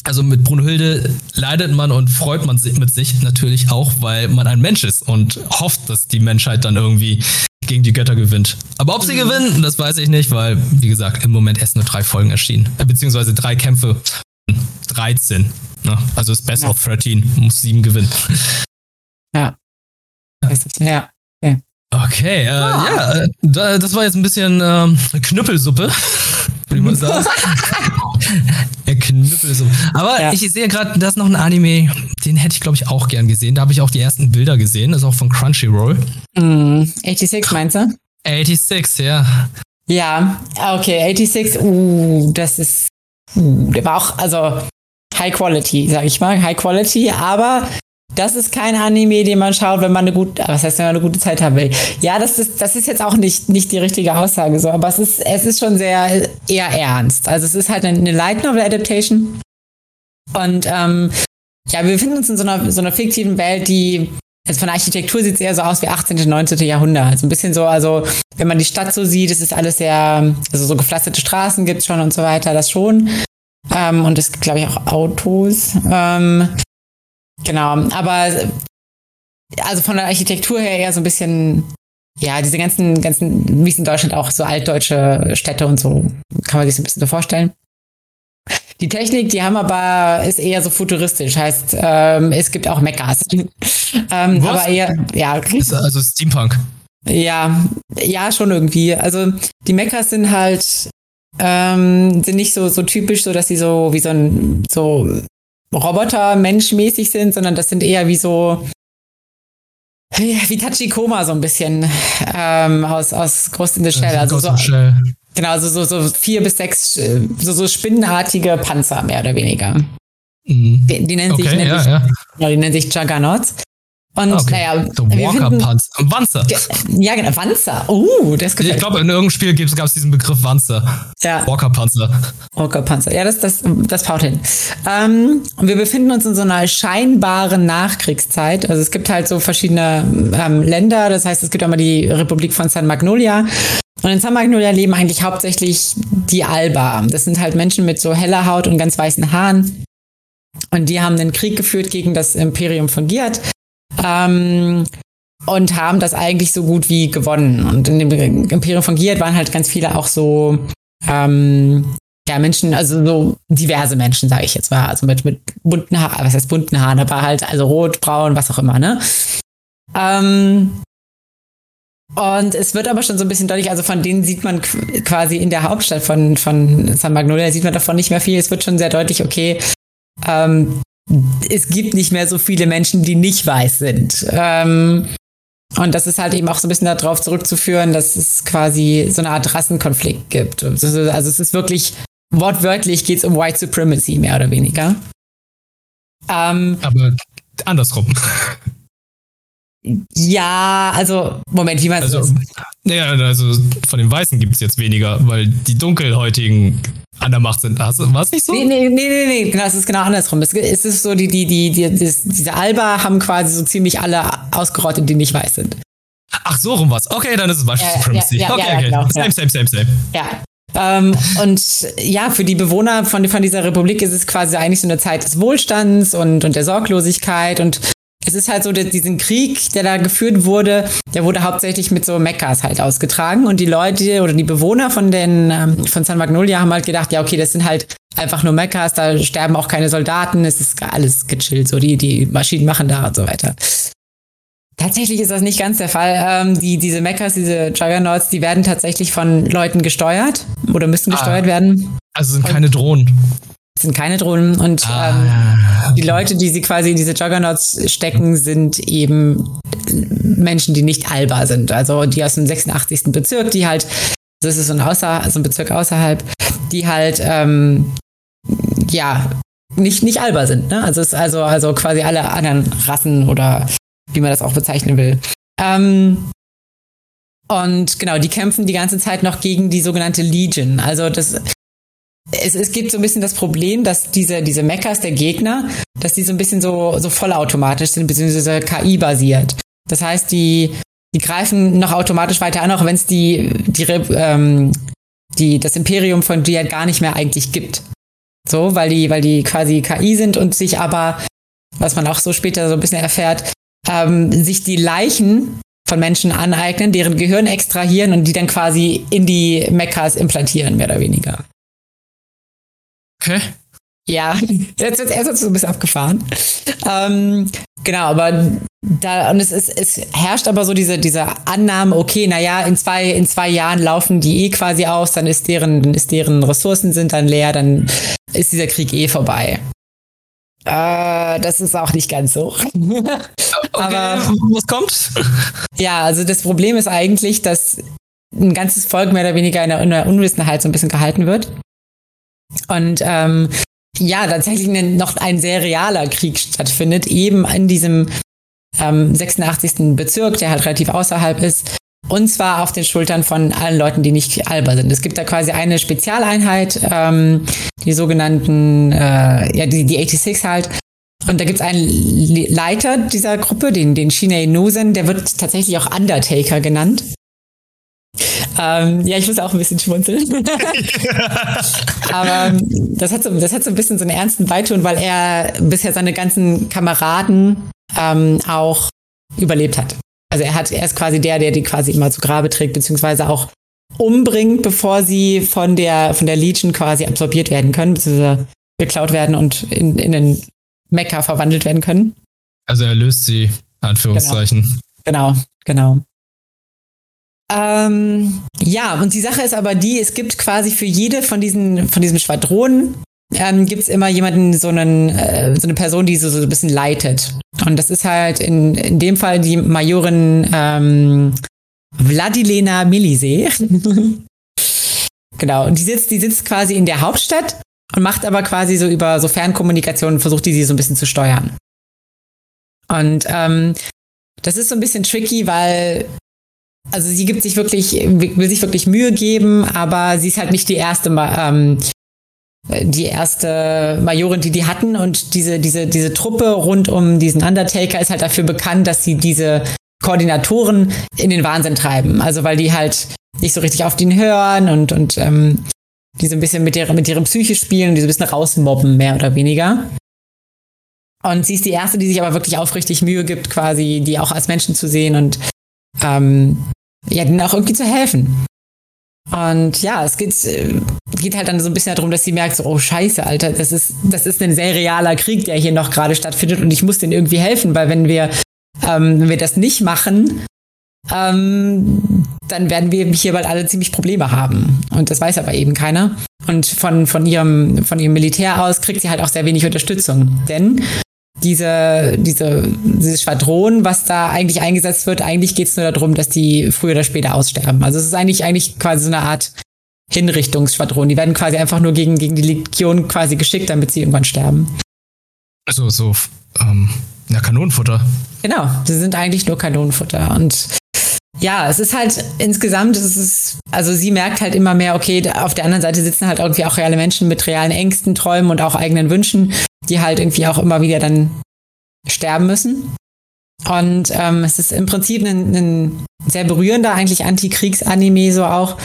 Also mit Brunhilde leidet man und freut man sich mit sich natürlich auch, weil man ein Mensch ist und hofft, dass die Menschheit dann irgendwie gegen die Götter gewinnt. Aber ob sie gewinnen, das weiß ich nicht, weil, wie gesagt, im Moment erst nur drei Folgen erschienen. Äh, Beziehungsweise drei Kämpfe, 13. Ne? Also ist Best Ja. of 13, muss sieben gewinnen. ja. Ja. Okay, äh, Ah. ja, äh, da, das war jetzt ein bisschen ähm, Knüppelsuppe, mal <laughs> sagen. Äh, Knüppelsuppe. Aber Ja. ich sehe gerade, da ist noch ein Anime, den hätte ich, glaube ich, auch gern gesehen. Da habe ich auch die ersten Bilder gesehen. Das ist auch von Crunchyroll. Mm, 86 meinst du? 86, ja. Ja, okay, 86, uh, das ist, uh, der war auch, also High Quality, sag ich mal, High Quality, aber das ist kein Anime, den man schaut, wenn man eine gute, was heißt, wenn man eine gute Zeit haben will. Ja, das ist, das ist jetzt auch nicht, nicht die richtige Aussage, so, aber es ist, es ist schon sehr, eher ernst. Also es ist halt eine, Light Novel Adaptation. Und, ähm, ja, wir befinden uns in so einer, so einer fiktiven Welt, die, also von der Architektur sieht es eher so aus wie 18. und 19. Jahrhundert. Also ein bisschen so, also wenn man die Stadt so sieht, es ist alles sehr, also so gepflasterte Straßen gibt es schon und so weiter, das schon. Ähm, und es gibt, glaube ich, auch Autos. Ähm, genau, aber also von der Architektur her eher so ein bisschen, ja, diese ganzen, ganzen, wie es in Deutschland auch so altdeutsche Städte und so, kann man sich so ein bisschen so vorstellen. Die Technik, die haben aber, ist eher so futuristisch, heißt, ähm, es gibt auch Mechas. <laughs> ähm, aber eher, ja, also Steampunk. ja, ja, schon irgendwie. Also die Mechas sind halt ähm, sind nicht so so typisch, so dass sie so wie so ein so Roboter menschmäßig sind, sondern das sind eher wie so wie Tachikoma so ein bisschen ähm, aus aus Ghost in the Shell. Also so, genau, so, so so vier bis sechs äh, so so spinnenartige Panzer mehr oder weniger. Mhm. Die, die nennen sich Okay, nämlich, ja, ja. ja, die nennen sich Juggernauts. Und Okay. naja, So wir Walker finden, Panzer. Wanzer. ja genau, Wanzer. Uh, das gefällt Ich glaube, in irgendeinem Spiel gab es diesen Begriff Wanzer. Ja, Walker Panzer. Rocker-Panzer. Ja, das, das, das haut hin. Ähm, und wir befinden uns in so einer scheinbaren Nachkriegszeit. Also es gibt halt so verschiedene ähm, Länder. Das heißt, es gibt einmal die Republik von San Magnolia. Und in San Magnolia leben eigentlich hauptsächlich die Alba. Das sind halt Menschen mit so heller Haut und ganz weißen Haaren. Und die haben einen Krieg geführt gegen das Imperium von Giat. Ähm, und haben das eigentlich so gut wie gewonnen. Und in dem Imperium von Giat waren halt ganz viele auch so ähm, ja, Menschen, also so diverse Menschen, sage ich jetzt mal, also mit, mit bunten Haaren, was heißt bunten Haaren, aber halt, also rot, braun, was auch immer, ne? Ähm, Und es wird aber schon so ein bisschen deutlich, also von denen sieht man quasi in der Hauptstadt von, von San Magnolia, sieht man davon nicht mehr viel. Es wird schon sehr deutlich, okay, ähm, es gibt nicht mehr so viele Menschen, die nicht weiß sind. Ähm, und das ist halt eben auch so ein bisschen darauf zurückzuführen, dass es quasi so eine Art Rassenkonflikt gibt. Also es ist wirklich, wortwörtlich geht es um White Supremacy, mehr oder weniger. Ähm, Aber andersrum. Ja, also, Moment, wie meinst also, du das? Naja, also von den Weißen gibt es jetzt weniger, weil die Dunkelhäutigen an der Macht sind. War es nicht so? Nee, nee, nee, nee, nee, genau, es ist genau andersrum. Es ist so, die, die, die, die, das, diese Alba haben quasi so ziemlich alle ausgerottet, die nicht weiß sind. Ach, so rum was. Okay, dann ist es White Supremacy. Ja, ja, okay, ja, okay. Genau, same, same, same, same. Ja. Ähm, und ja, für die Bewohner von, von dieser Republik ist es quasi eigentlich so eine Zeit des Wohlstands und, und der Sorglosigkeit und es ist halt so, diesen Krieg, der da geführt wurde, der wurde hauptsächlich mit so Mekkas halt ausgetragen. Und die Leute oder die Bewohner von den, ähm, von San Magnolia haben halt gedacht, ja, okay, das sind halt einfach nur Mekkas, da sterben auch keine Soldaten, es ist alles gechillt, so die, die Maschinen machen da und so weiter. Tatsächlich ist das nicht ganz der Fall. Ähm, die, diese Mechas, diese Juggernauts, die werden tatsächlich von Leuten gesteuert oder müssen gesteuert ah, werden. Also sind keine Drohnen sind keine Drohnen und ah, ähm, die Leute, die sie quasi in diese Juggernauts stecken, sind eben Menschen, die nicht Alba sind. Also die aus dem 86. Bezirk, die halt, das ist so ein, außer, so ein Bezirk außerhalb, die halt, ähm, ja, nicht, nicht Alba sind. Ne? Also ist also, also quasi alle anderen Rassen oder wie man das auch bezeichnen will. Ähm, und genau, die kämpfen die ganze Zeit noch gegen die sogenannte Legion. Also das es, es gibt so ein bisschen das Problem, dass diese, diese Mechas der Gegner, dass die so ein bisschen so, so vollautomatisch sind, beziehungsweise KI-basiert. Das heißt, die, die greifen noch automatisch weiter an, auch wenn es die, die, ähm, die, das Imperium von Jihad gar nicht mehr eigentlich gibt. So, weil die, weil die quasi KI sind und sich aber, was man auch so später so ein bisschen erfährt, ähm, sich die Leichen von Menschen aneignen, deren Gehirn extrahieren und die dann quasi in die Mechas implantieren, mehr oder weniger. Okay. Ja, <laughs> jetzt wird erst so ein bisschen abgefahren. Ähm, genau, aber da, und es, ist, es herrscht aber so diese, diese Annahme, okay, naja, in zwei, in zwei Jahren laufen die eh quasi aus, dann ist deren, dann ist deren Ressourcen sind dann leer, dann ist dieser Krieg eh vorbei. Äh, das ist auch nicht ganz so. <laughs> Okay, aber was kommt? Ja, also das Problem ist eigentlich, dass ein ganzes Volk mehr oder weniger in der, in der Unwissenheit so ein bisschen gehalten wird. Und ähm, ja, tatsächlich noch ein sehr realer Krieg stattfindet, eben in diesem ähm, 86. Bezirk, der halt relativ außerhalb ist. Und zwar auf den Schultern von allen Leuten, die nicht Alba sind. Es gibt da quasi eine Spezialeinheit, ähm, die sogenannten, äh, ja, die, die 86 halt. Und da gibt es einen Leiter dieser Gruppe, den, den Shinei Nosen, der wird tatsächlich auch Undertaker genannt. Ähm, ja, ich muss auch ein bisschen schmunzeln. <laughs> Aber ähm, das hat, so, das hat so ein bisschen so einen ernsten Beiton, weil er bisher seine ganzen Kameraden ähm, auch überlebt hat. Also er hat, er ist quasi der, der die quasi immer zu Grabe trägt, beziehungsweise auch umbringt, bevor sie von der, von der Legion quasi absorbiert werden können, beziehungsweise geklaut werden und in, in den Mecha verwandelt werden können. Also er löst sie, Anführungszeichen. Genau, genau. genau. Ähm, ja, und die Sache ist aber die, es gibt quasi für jede von diesen, von diesen Schwadronen ähm, gibt es immer jemanden, so, einen, äh, so eine Person, die so, so ein bisschen leitet. Und das ist halt in, in dem Fall die Majorin ähm, Vladilena Milise. <laughs> genau, und die sitzt, die sitzt quasi in der Hauptstadt und macht aber quasi so über so Fernkommunikation, versucht die sie so ein bisschen zu steuern. Und ähm, das ist so ein bisschen tricky, weil also sie gibt sich wirklich, will sich wirklich Mühe geben, aber sie ist halt nicht die erste, ähm, die erste Majorin, die die hatten und diese, diese, diese Truppe rund um diesen Undertaker ist halt dafür bekannt, dass sie diese Koordinatoren in den Wahnsinn treiben. Also weil die halt nicht so richtig auf den hören und, und ähm, die so ein bisschen mit, der, mit ihrem Psyche spielen und die so ein bisschen rausmobben, mehr oder weniger. Und sie ist die erste, die sich aber wirklich aufrichtig Mühe gibt, quasi die auch als Menschen zu sehen und ähm, ja, denen auch irgendwie zu helfen. Und ja, es geht, äh, geht halt dann so ein bisschen darum, dass sie merkt, so, oh Scheiße, Alter, das ist, das ist ein sehr realer Krieg, der hier noch gerade stattfindet und ich muss denen irgendwie helfen, weil wenn wir, ähm, wenn wir das nicht machen, ähm, dann werden wir hier bald alle ziemlich Probleme haben. Und das weiß aber eben keiner. Und von, von, ihrem, von ihrem Militär aus kriegt sie halt auch sehr wenig Unterstützung. Denn diese, diese, dieses Schwadron, was da eigentlich eingesetzt wird, eigentlich geht es nur darum, dass die früher oder später aussterben. Also es ist eigentlich, eigentlich quasi so eine Art Hinrichtungsschwadron. Die werden quasi einfach nur gegen, gegen die Legion quasi geschickt, damit sie irgendwann sterben. Also so, ähm, ja, Kanonenfutter. Genau, sie sind eigentlich nur Kanonenfutter. Und ja, es ist halt insgesamt, es ist, also sie merkt halt immer mehr, okay, auf der anderen Seite sitzen halt irgendwie auch reale Menschen mit realen Ängsten, Träumen und auch eigenen Wünschen, die halt irgendwie auch immer wieder dann sterben müssen. Und ähm, es ist im Prinzip ein, ein sehr berührender, eigentlich Antikriegsanime so auch,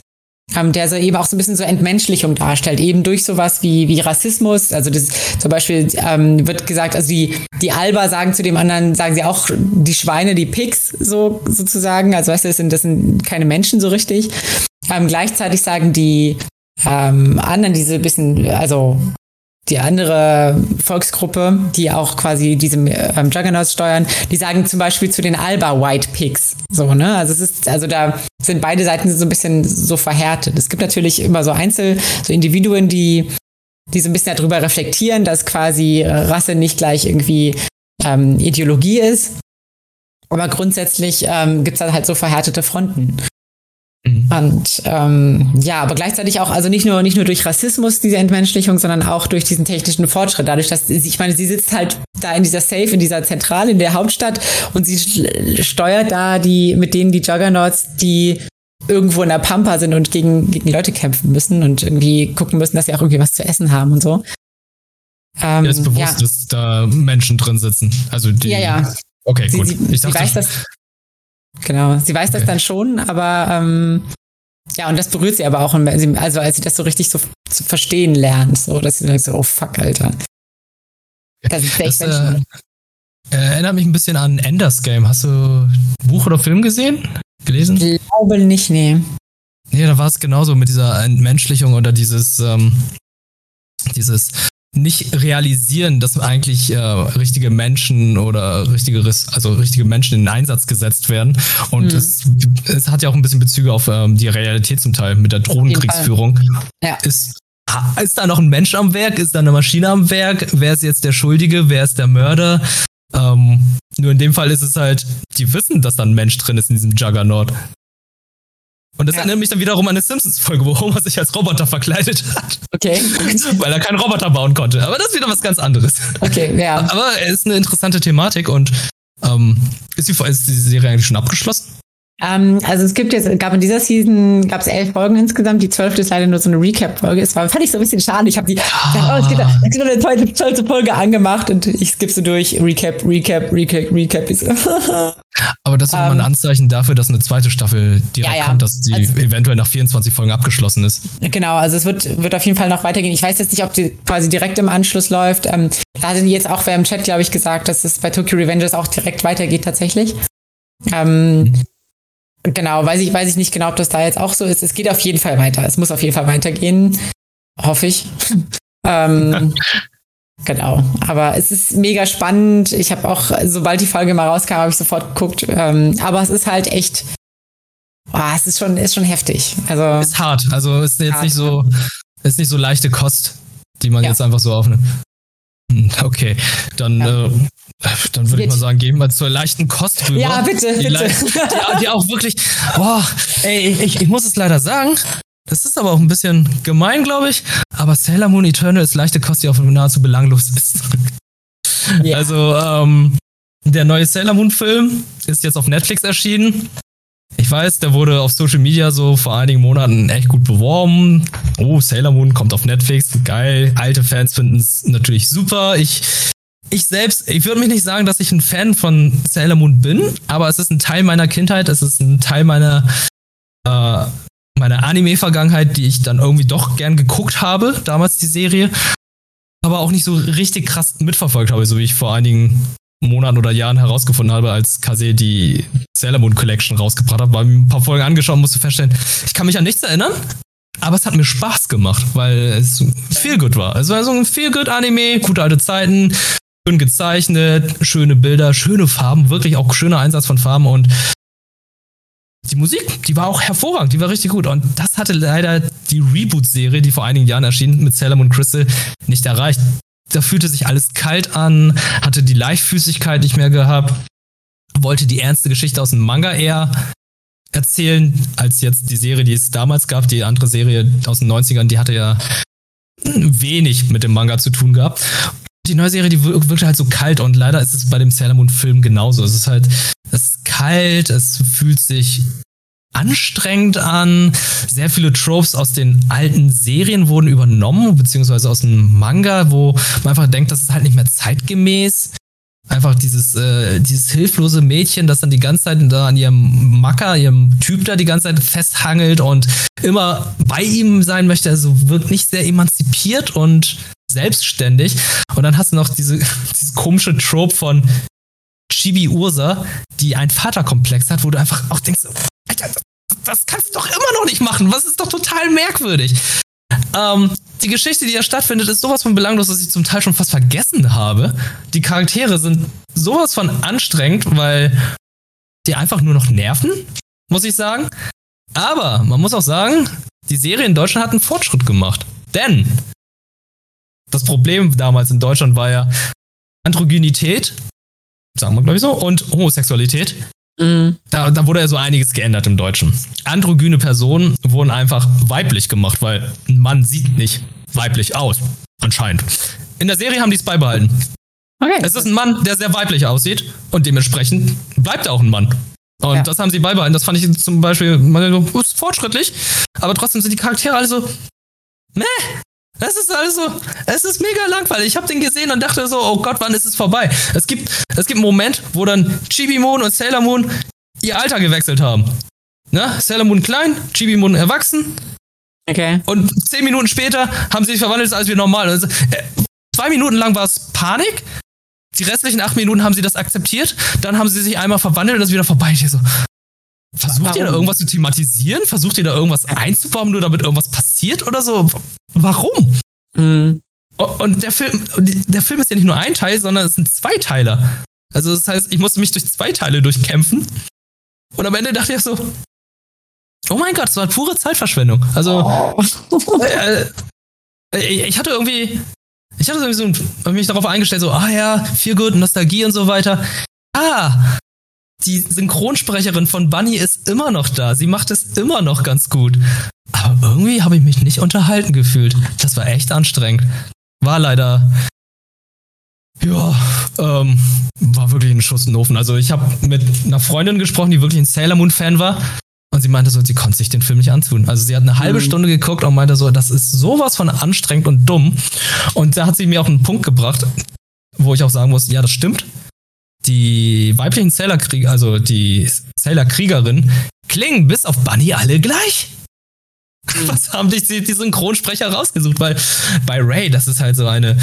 ähm, der so eben auch so ein bisschen so Entmenschlichung darstellt, eben durch sowas wie, wie Rassismus. Also das zum Beispiel ähm, wird gesagt, also die, die Alba sagen zu dem anderen, sagen sie auch die Schweine, die Pigs, so sozusagen. Also weißt du, das sind, das sind keine Menschen so richtig. Ähm, gleichzeitig sagen die ähm, anderen diese bisschen, also die andere Volksgruppe, die auch quasi diese ähm, Juggernauts steuern, die sagen zum Beispiel zu den Alba White Pigs. So, ne? Also es ist, also da sind beide Seiten so ein bisschen so verhärtet. Es gibt natürlich immer so Einzel, so Individuen, die, die so ein bisschen darüber reflektieren, dass quasi Rasse nicht gleich irgendwie ähm, Ideologie ist. Aber grundsätzlich ähm, gibt es da halt so verhärtete Fronten. Mhm. Und ähm, ja, aber gleichzeitig auch, also nicht nur, nicht nur durch Rassismus, diese Entmenschlichung, sondern auch durch diesen technischen Fortschritt. Dadurch, dass sie, ich meine, sie sitzt halt da in dieser Safe, in dieser Zentrale, in der Hauptstadt und sie steuert da die, mit denen die Juggernauts, die irgendwo in der Pampa sind und gegen, gegen Leute kämpfen müssen und irgendwie gucken müssen, dass sie auch irgendwie was zu essen haben und so. Ähm, ist bewusst, ja. dass da Menschen drin sitzen. Also die. Ja, ja. Okay, sie, gut. Sie, ich dachte, weiß, dass, Genau, sie weiß okay. das dann schon, aber ähm, ja, und das berührt sie aber auch, also als sie das so richtig so zu verstehen lernt, so, dass sie sagt so, oh fuck, Alter. Das ist echt das, äh, erinnert mich ein bisschen an Enders Game. Hast du Buch oder Film gesehen? Gelesen? Ich glaube nicht, nee. Nee, da war es genauso mit dieser Entmenschlichung oder dieses, ähm, dieses nicht realisieren, dass eigentlich äh, richtige Menschen oder richtige, also richtige Menschen in den Einsatz gesetzt werden. Und mhm. es, es hat ja auch ein bisschen Bezüge auf ähm, die Realität zum Teil mit der Drohnenkriegsführung. Ja. Ist, ist da noch ein Mensch am Werk? Ist da eine Maschine am Werk? Wer ist jetzt der Schuldige? Wer ist der Mörder? Ähm, nur in dem Fall ist es halt, die wissen, dass da ein Mensch drin ist in diesem Juggernaut. Und das ja. erinnert mich dann wiederum an eine Simpsons-Folge, wo Homer sich als Roboter verkleidet hat. Okay. <laughs> Weil er keinen Roboter bauen konnte. Aber das ist wieder was ganz anderes. Okay, ja. Aber es ist eine interessante Thematik und ähm, ist, die, ist die Serie eigentlich schon abgeschlossen? Ähm, also es gibt jetzt, gab in dieser Season gab es elf Folgen insgesamt. Die zwölfte ist leider nur so eine Recap-Folge. Es war, fand ich so ein bisschen schade. Ich habe die, dachte, oh, es gibt, eine tolle, tolle Folge angemacht und ich skippe so durch. Recap, Recap, Recap, Recap. <laughs> Aber das ist um, immer ein ähm, Anzeichen dafür, dass eine zweite Staffel direkt ja, ja. kommt, dass sie also, eventuell nach 24 Folgen abgeschlossen ist. Genau, also es wird, wird auf jeden Fall noch weitergehen. Ich weiß jetzt nicht, ob die quasi direkt im Anschluss läuft. Ähm, da hatte jetzt auch wer im Chat, glaube ich, gesagt, dass es bei Tokyo Revengers auch direkt weitergeht tatsächlich. Ähm, mhm. Genau, weiß ich, weiß ich nicht genau, ob das da jetzt auch so ist. Es geht auf jeden Fall weiter. Es muss auf jeden Fall weitergehen. Hoffe ich. <laughs> ähm, genau. Aber es ist mega spannend. Ich habe auch, sobald die Folge mal rauskam, habe ich sofort geguckt. Ähm, aber es ist halt echt. Oh, es ist schon, ist schon heftig. Also, ist hart. Also ist jetzt hart. nicht so, ist nicht so leichte Kost, die man ja. jetzt einfach so aufnimmt. <laughs> Okay, dann ja. äh, dann würde ich mal sagen, gehen wir zur leichten Kost rüber. Ja, bitte, die bitte. Die, die, auch wirklich, boah, ey, ich, ich muss es leider sagen, das ist aber auch ein bisschen gemein, glaube ich, aber Sailor Moon Eternal ist leichte Kost, die auch nahezu belanglos ist. Ja. Also, ähm, der neue Sailor Moon Film ist jetzt auf Netflix erschienen. Ich weiß, der wurde auf Social Media so vor einigen Monaten echt gut beworben. Oh, Sailor Moon kommt auf Netflix. Geil. Alte Fans finden es natürlich super. Ich ich selbst, ich würde mich nicht sagen, dass ich ein Fan von Sailor Moon bin, aber es ist ein Teil meiner Kindheit, es ist ein Teil meiner, äh, meiner Anime-Vergangenheit, die ich dann irgendwie doch gern geguckt habe, damals die Serie, aber auch nicht so richtig krass mitverfolgt habe, so wie ich vor einigen Monaten oder Jahren herausgefunden habe, als Kase die Sailor Moon Collection rausgebracht hat, weil ich mir ein paar Folgen angeschaut musste feststellen, ich kann mich an nichts erinnern, aber es hat mir Spaß gemacht, weil es viel gut war. Es war so ein viel good Anime, gute alte Zeiten, schön gezeichnet, schöne Bilder, schöne Farben, wirklich auch schöner Einsatz von Farben und die Musik, die war auch hervorragend, die war richtig gut. Und das hatte leider die Reboot-Serie, die vor einigen Jahren erschien, mit Salem und Crystal, nicht erreicht. Da fühlte sich alles kalt an, hatte die Leichtfüßigkeit nicht mehr gehabt, wollte die ernste Geschichte aus dem Manga eher erzählen, als jetzt die Serie, die es damals gab. Die andere Serie aus den 90ern, die hatte ja wenig mit dem Manga zu tun gehabt. Die neue Serie, die wirkte halt so kalt und leider ist es bei dem Sailor Moon Film genauso. Es ist halt, es ist kalt, es fühlt sich anstrengend an. Sehr viele Tropes aus den alten Serien wurden übernommen, beziehungsweise aus dem Manga, wo man einfach denkt, das ist halt nicht mehr zeitgemäß. Einfach dieses, äh, dieses hilflose Mädchen, das dann die ganze Zeit da an ihrem Macker, ihrem Typ da die ganze Zeit festhangelt und immer bei ihm sein möchte. Also wirkt nicht sehr emanzipiert und selbstständig. Und dann hast du noch diese, <laughs> dieses komische Trope von Chibi Ursa, die einen Vaterkomplex hat, wo du einfach auch denkst, das kannst du doch immer noch nicht machen. Was ist doch total merkwürdig. Ähm, die Geschichte, die da stattfindet, ist sowas von belanglos, dass ich zum Teil schon fast vergessen habe. Die Charaktere sind sowas von anstrengend, weil die einfach nur noch nerven, muss ich sagen. Aber man muss auch sagen, die Serie in Deutschland hat einen Fortschritt gemacht. Denn das Problem damals in Deutschland war ja Androgynität, sagen wir glaube ich so, und Homosexualität. Mhm. Da, da, wurde ja so einiges geändert im Deutschen. Androgyne Personen wurden einfach weiblich gemacht, weil ein Mann sieht nicht weiblich aus. Anscheinend. In der Serie haben die es beibehalten. Okay. Es ist ein Mann, der sehr weiblich aussieht und dementsprechend bleibt er auch ein Mann. Und ja. das haben sie beibehalten. Das fand ich zum Beispiel so, ist fortschrittlich, aber trotzdem sind die Charaktere alle so, meh, das ist also, es ist mega langweilig. Ich habe den gesehen und dachte so, oh Gott, wann ist es vorbei? Es gibt, es gibt einen Moment, wo dann Chibi Moon und Sailor Moon ihr Alter gewechselt haben. Ne? Sailor Moon klein, Chibi Moon erwachsen. Okay. Und zehn Minuten später haben sie sich verwandelt als wir normal. Also, äh, zwei Minuten lang war es Panik. Die restlichen acht Minuten haben sie das akzeptiert. Dann haben sie sich einmal verwandelt und das ist wieder vorbei. Ich so, Versucht Warum? ihr da irgendwas zu thematisieren? Versucht ihr da irgendwas einzubauen, nur damit irgendwas passiert oder so? Warum? Mhm. Und der Film, der Film ist ja nicht nur ein Teil, sondern es sind zwei Teile. Also das heißt, ich musste mich durch zwei Teile durchkämpfen. Und am Ende dachte ich so, oh mein Gott, das war pure Zeitverschwendung. Also oh. äh, äh, ich hatte irgendwie, ich hatte irgendwie so mich darauf eingestellt, so, ah ja, viel gut, Nostalgie und so weiter. Ah, die Synchronsprecherin von Bunny ist immer noch da. Sie macht es immer noch ganz gut. Aber irgendwie habe ich mich nicht unterhalten gefühlt. Das war echt anstrengend. War leider. Ja, ähm, war wirklich ein Schuss in den Ofen. Also ich habe mit einer Freundin gesprochen, die wirklich ein Sailor Moon Fan war. Und sie meinte so, sie konnte sich den Film nicht antun. Also sie hat eine halbe mhm. Stunde geguckt und meinte so, das ist sowas von anstrengend und dumm. Und da hat sie mir auch einen Punkt gebracht, wo ich auch sagen muss, ja, das stimmt die weiblichen Sailor-Krieger, also die Sailor-Kriegerin, klingen bis auf Bunny alle gleich. Mhm. Was haben dich die, die Synchronsprecher rausgesucht? Weil bei Ray, das ist halt so eine,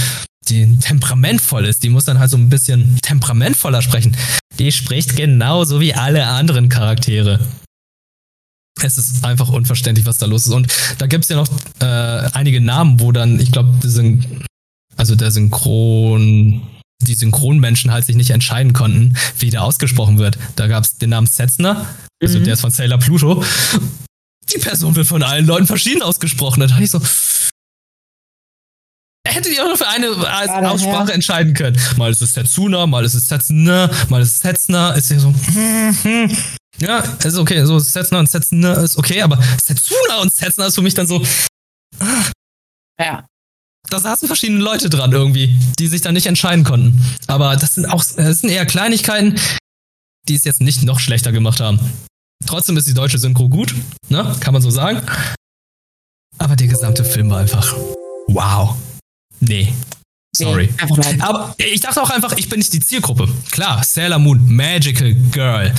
die temperamentvoll ist. Die muss dann halt so ein bisschen temperamentvoller sprechen. Die spricht genauso wie alle anderen Charaktere. Es ist einfach unverständlich, was da los ist. Und da gibt es ja noch äh, einige Namen, wo dann, ich glaube, also der Synchron die Synchronmenschen halt sich nicht entscheiden konnten, wie der ausgesprochen wird. Da gab es den Namen Setzner, also mhm. der ist von Sailor Pluto. Die Person wird von allen Leuten verschieden ausgesprochen. Da dachte ich so, hätte die auch nur für eine Gerade, Aussprache ja. entscheiden können. Mal ist es Setsuna, mal ist es Setzner, mal ist es Setzner. Ist ja so, hm, <laughs> hm. ja, ist okay. So Setzner und Setzner ist okay, aber Setsuna und Setzner ist für mich dann so. Ja da saßen verschiedene Leute dran irgendwie, die sich dann nicht entscheiden konnten. Aber das sind auch, das sind eher Kleinigkeiten, die es jetzt nicht noch schlechter gemacht haben. Trotzdem ist die deutsche Synchro gut, ne? Kann man so sagen. Aber der gesamte Film war einfach wow. Nee. Sorry. Nee, Aber ich dachte auch einfach, ich bin nicht die Zielgruppe. Klar, Sailor Moon, Magical Girl.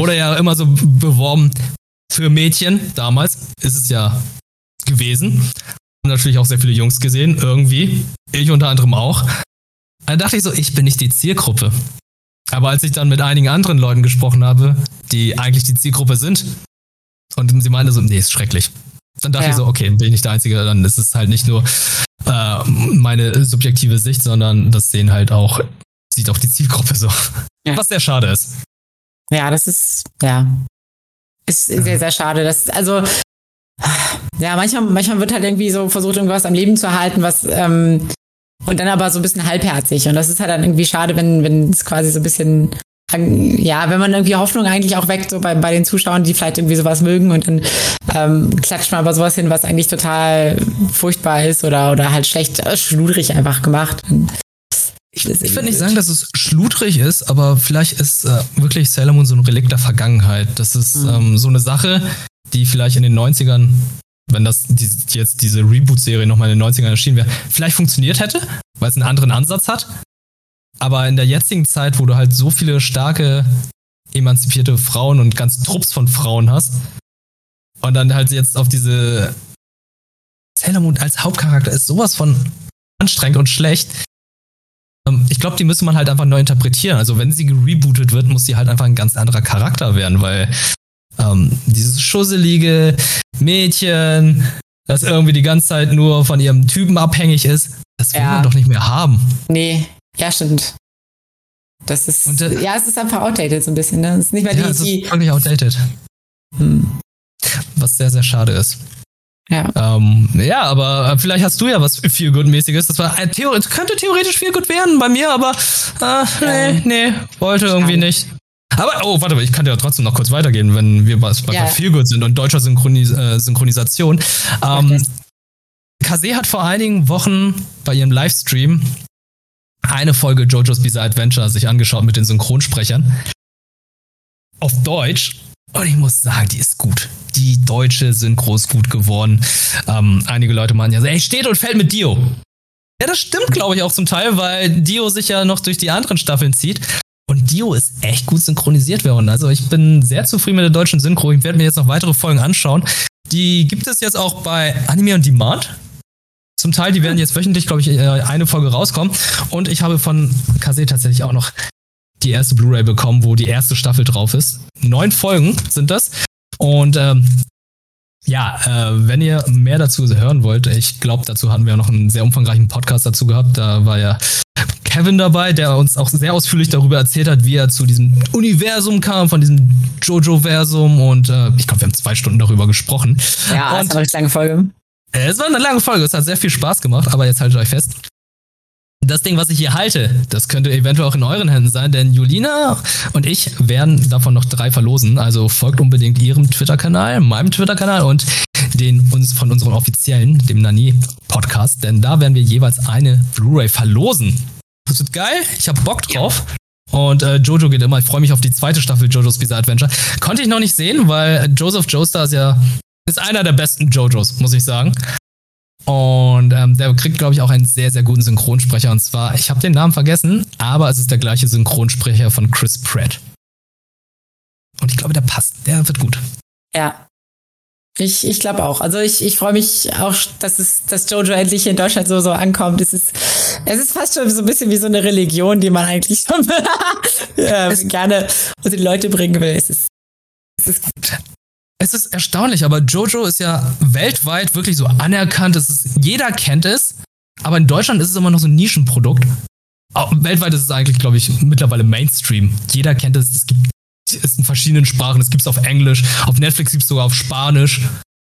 Oder ja immer so beworben für Mädchen. Damals ist es ja gewesen natürlich auch sehr viele Jungs gesehen, irgendwie. Ich unter anderem auch. Dann dachte ich so, ich bin nicht die Zielgruppe. Aber als ich dann mit einigen anderen Leuten gesprochen habe, die eigentlich die Zielgruppe sind, und sie meinte so, nee, ist schrecklich. Dann dachte ja. ich so, okay, bin ich nicht der Einzige, dann ist es halt nicht nur äh, meine subjektive Sicht, sondern das sehen halt auch, sieht auch die Zielgruppe so. Ja. Was sehr schade ist. Ja, das ist, ja. Ist sehr, sehr schade. Das, also, ja, manchmal, manchmal wird halt irgendwie so versucht, irgendwas am Leben zu halten, was, ähm, und dann aber so ein bisschen halbherzig. Und das ist halt dann irgendwie schade, wenn, wenn es quasi so ein bisschen ja, wenn man irgendwie Hoffnung eigentlich auch weckt, so bei, bei den Zuschauern, die vielleicht irgendwie sowas mögen und dann ähm, klatscht man aber sowas hin, was eigentlich total furchtbar ist oder, oder halt schlecht, äh, schludrig einfach gemacht. Ich, ich würde nicht sagen, dass es schludrig ist, aber vielleicht ist äh, wirklich Sailor Moon so ein Relikt der Vergangenheit. Das ist mhm. ähm, so eine Sache, die vielleicht in den 90ern, wenn das die, jetzt diese Reboot-Serie nochmal in den 90ern erschienen wäre, vielleicht funktioniert hätte, weil es einen anderen Ansatz hat. Aber in der jetzigen Zeit, wo du halt so viele starke, emanzipierte Frauen und ganze Trupps von Frauen hast, und dann halt jetzt auf diese Sailor Moon als Hauptcharakter ist sowas von anstrengend und schlecht. Ähm, ich glaube, die müsste man halt einfach neu interpretieren. Also wenn sie gerebootet wird, muss sie halt einfach ein ganz anderer Charakter werden, weil ähm, dieses schusselige Mädchen, das irgendwie die ganze Zeit nur von ihrem Typen abhängig ist, das will ja. man doch nicht mehr haben. Nee, ja, stimmt. Das ist, Und, äh, ja, es ist einfach outdated so ein bisschen, ne? Es ist nicht mehr ja, die, es ist wirklich outdated. Hm. Was sehr, sehr schade ist. Ja. Ähm, ja, aber äh, vielleicht hast du ja was viel Good-mäßiges. Das war, äh, Theor könnte theoretisch viel gut werden bei mir, aber äh, nee, nee, wollte irgendwie nicht. Aber, oh, warte, ich kann ja trotzdem noch kurz weitergehen, wenn wir was bei ja. Feel Good sind und deutscher Synchronis äh, Synchronisation. Ähm, Kase hat vor einigen Wochen bei ihrem Livestream eine Folge JoJo's Bizarre Adventure sich angeschaut mit den Synchronsprechern. Auf Deutsch. Und ich muss sagen, die ist gut. Die deutsche Synchro ist gut geworden. Ähm, einige Leute meinen ja so, ey, steht und fällt mit Dio. Ja, das stimmt, glaube ich, auch zum Teil, weil Dio sich ja noch durch die anderen Staffeln zieht. Und Dio ist echt gut synchronisiert worden. Also ich bin sehr zufrieden mit der deutschen Synchro. Ich werde mir jetzt noch weitere Folgen anschauen. Die gibt es jetzt auch bei Anime on Demand. Zum Teil, die werden jetzt wöchentlich, glaube ich, äh, eine Folge rauskommen. Und ich habe von Kase tatsächlich auch noch die erste Blu-ray bekommen, wo die erste Staffel drauf ist. Neun Folgen sind das. Und ähm, ja, äh, wenn ihr mehr dazu hören wollt, ich glaube, dazu hatten wir noch einen sehr umfangreichen Podcast dazu gehabt. Da war ja Kevin dabei, der uns auch sehr ausführlich darüber erzählt hat, wie er zu diesem Universum kam, von diesem Jojo-Versum. Und äh, ich glaube, wir haben zwei Stunden darüber gesprochen. Ja, und, das war eine lange Folge. Es war eine lange Folge, es hat sehr viel Spaß gemacht, aber jetzt haltet euch fest. Das Ding, was ich hier halte, das könnte eventuell auch in euren Händen sein, denn Julina und ich werden davon noch drei verlosen. Also folgt unbedingt ihrem Twitter-Kanal, meinem Twitter-Kanal und den uns von unserem offiziellen, dem Nani-Podcast, denn da werden wir jeweils eine Blu-ray verlosen. Das wird geil, ich habe Bock drauf. Und äh, Jojo geht immer. Ich freue mich auf die zweite Staffel Jojo's Bizarre Adventure. Konnte ich noch nicht sehen, weil Joseph Joestar ist ja ist einer der besten JoJos, muss ich sagen. Und ähm, der kriegt, glaube ich, auch einen sehr, sehr guten Synchronsprecher. Und zwar, ich habe den Namen vergessen, aber es ist der gleiche Synchronsprecher von Chris Pratt. Und ich glaube, der passt. Der wird gut. Ja. Ich, ich glaube auch. Also ich, ich freue mich auch, dass es, dass Jojo endlich in Deutschland so, so ankommt. Es ist, es ist fast schon so ein bisschen wie so eine Religion, die man eigentlich schon <laughs> äh, gerne unter die Leute bringen will. Es ist, es ist gut. Es ist erstaunlich, aber Jojo ist ja weltweit wirklich so anerkannt. Es ist, jeder kennt es, aber in Deutschland ist es immer noch so ein Nischenprodukt. Auch weltweit ist es eigentlich, glaube ich, mittlerweile Mainstream. Jeder kennt es. Es gibt es in verschiedenen Sprachen. Es gibt es auf Englisch, auf Netflix gibt es sogar auf Spanisch.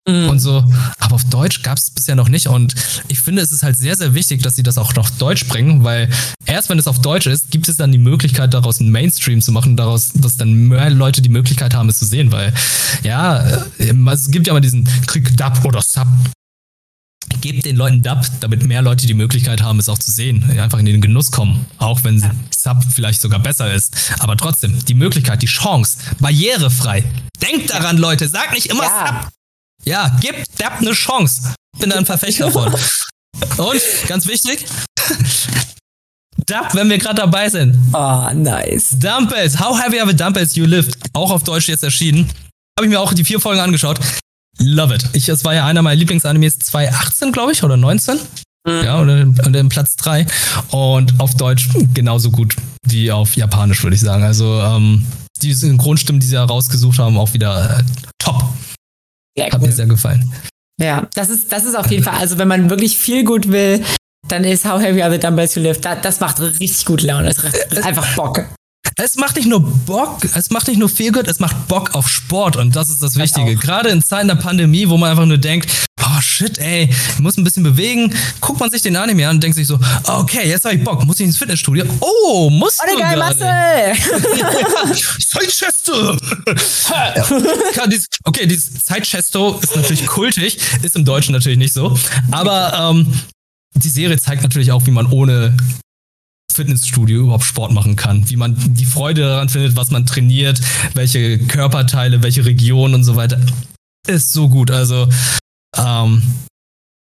Mhm. Und so. Aber auf Deutsch gab es bisher noch nicht. Und ich finde, es ist halt sehr, sehr wichtig, dass sie das auch noch Deutsch bringen, weil erst wenn es auf Deutsch ist, gibt es dann die Möglichkeit, daraus einen Mainstream zu machen, daraus, dass dann mehr Leute die Möglichkeit haben, es zu sehen. Weil, ja, äh, es gibt ja immer diesen Krieg Dub oder Sub. Gebt den Leuten Dub, damit mehr Leute die Möglichkeit haben, es auch zu sehen. Einfach in den Genuss kommen. Auch wenn ja. Sub vielleicht sogar besser ist. Aber trotzdem, die Möglichkeit, die Chance, barrierefrei. Denkt daran, Leute, sagt nicht immer ja. Sub. Ja, gib Depp eine Chance. Bin da ein Verfechter von. <laughs> Und, ganz wichtig, Dub, wenn wir gerade dabei sind. Oh, nice. Dumbbells. How heavy are the dumbbells you lift? Auch auf Deutsch jetzt erschienen. Habe ich mir auch die vier Folgen angeschaut. Love it. Ich, das war ja einer meiner Lieblingsanimes 2018, glaube ich, oder 19. Mhm. Ja, oder, oder im Platz 3. Und auf Deutsch genauso gut wie auf Japanisch, würde ich sagen. Also, ähm, die Synchronstimmen, die sie rausgesucht haben, auch wieder äh, top. Sehr Hat mir sehr gefallen. Ja, das ist, das ist auf jeden Fall, also wenn man wirklich viel gut will, dann ist How Heavy Are the Dumbbells You Live, das, das macht richtig gut Laune. Das ist einfach Bock. Es macht nicht nur Bock, es macht nicht nur viel gut, es macht Bock auf Sport und das ist das Wichtige. Gerade in Zeiten der Pandemie, wo man einfach nur denkt, oh shit, ey, ich muss ein bisschen bewegen, guckt man sich den Anime an und denkt sich so, okay, jetzt habe ich Bock, muss ich ins Fitnessstudio? Oh, muss oh, du geil, Muscle! Zeitchesto! okay, dieses Zeitchesto ist natürlich kultig, ist im Deutschen natürlich nicht so, aber ähm, die Serie zeigt natürlich auch, wie man ohne Fitnessstudio überhaupt Sport machen kann, wie man die Freude daran findet, was man trainiert, welche Körperteile, welche Regionen und so weiter. Ist so gut. Also, ähm,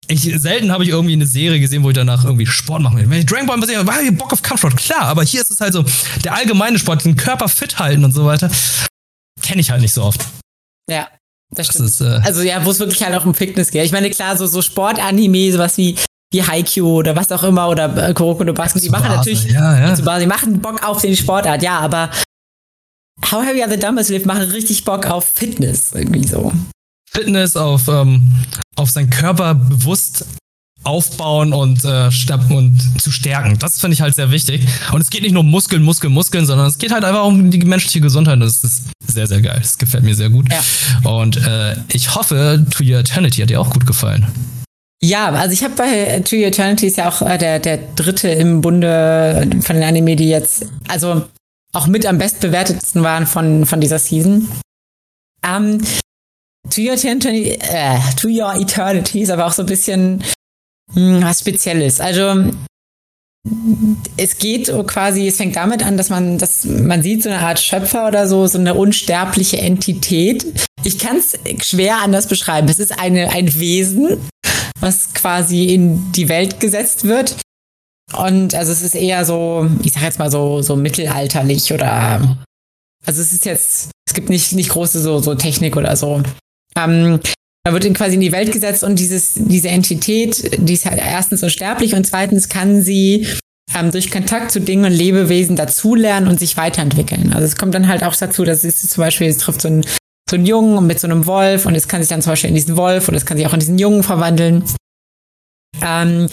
ich, selten habe ich irgendwie eine Serie gesehen, wo ich danach irgendwie Sport machen will. Wenn ich Dragon Ball sehe, war ich Bock auf Kampfsport, klar, aber hier ist es halt so, der allgemeine Sport, den Körper fit halten und so weiter, kenne ich halt nicht so oft. Ja, das stimmt. Das ist, äh, also ja, wo es wirklich halt auch um Fitness geht. Ich meine, klar, so, so Sportanime, sowas wie wie Haikyuu oder was auch immer oder äh, Kuroko no Basket, die machen natürlich, ja, ja. die machen Bock auf den Sportart, ja, aber How Heavy Are the Dumbbells Lift machen richtig Bock auf Fitness, irgendwie so. Fitness, auf, ähm, auf seinen Körper bewusst aufbauen und, äh, und zu stärken. Das finde ich halt sehr wichtig. Und es geht nicht nur um Muskeln, Muskeln, Muskeln, sondern es geht halt einfach um die menschliche Gesundheit. Das ist sehr, sehr geil. Das gefällt mir sehr gut. Ja. Und äh, ich hoffe, To Your Eternity hat dir auch gut gefallen. Ja, also ich habe bei To Eternity ist ja auch äh, der, der dritte im Bunde von den Anime, die jetzt, also auch mit am bestbewertetsten waren von, von dieser Season. Ähm, to, Your Eternity, äh, to Your Eternity ist aber auch so ein bisschen mh, hm, was Spezielles. Also es geht quasi, es fängt damit an, dass man, dass man sieht so eine Art Schöpfer oder so, so eine unsterbliche Entität. Ich kann es schwer anders beschreiben. Es ist eine, ein Wesen, was quasi in die Welt gesetzt wird. Und also es ist eher so, ich sag jetzt mal so, so mittelalterlich oder also es ist jetzt, es gibt nicht, nicht große so, so Technik oder so. Ähm, da wird quasi in die Welt gesetzt und dieses, diese Entität, die ist halt erstens unsterblich und zweitens kann sie ähm, durch Kontakt zu Dingen und Lebewesen dazulernen und sich weiterentwickeln. Also es kommt dann halt auch dazu, dass es zum Beispiel, es trifft so ein so einen Jungen mit so einem Wolf und es kann sich dann zum Beispiel in diesen Wolf und es kann sich auch in diesen Jungen verwandeln. Ähm,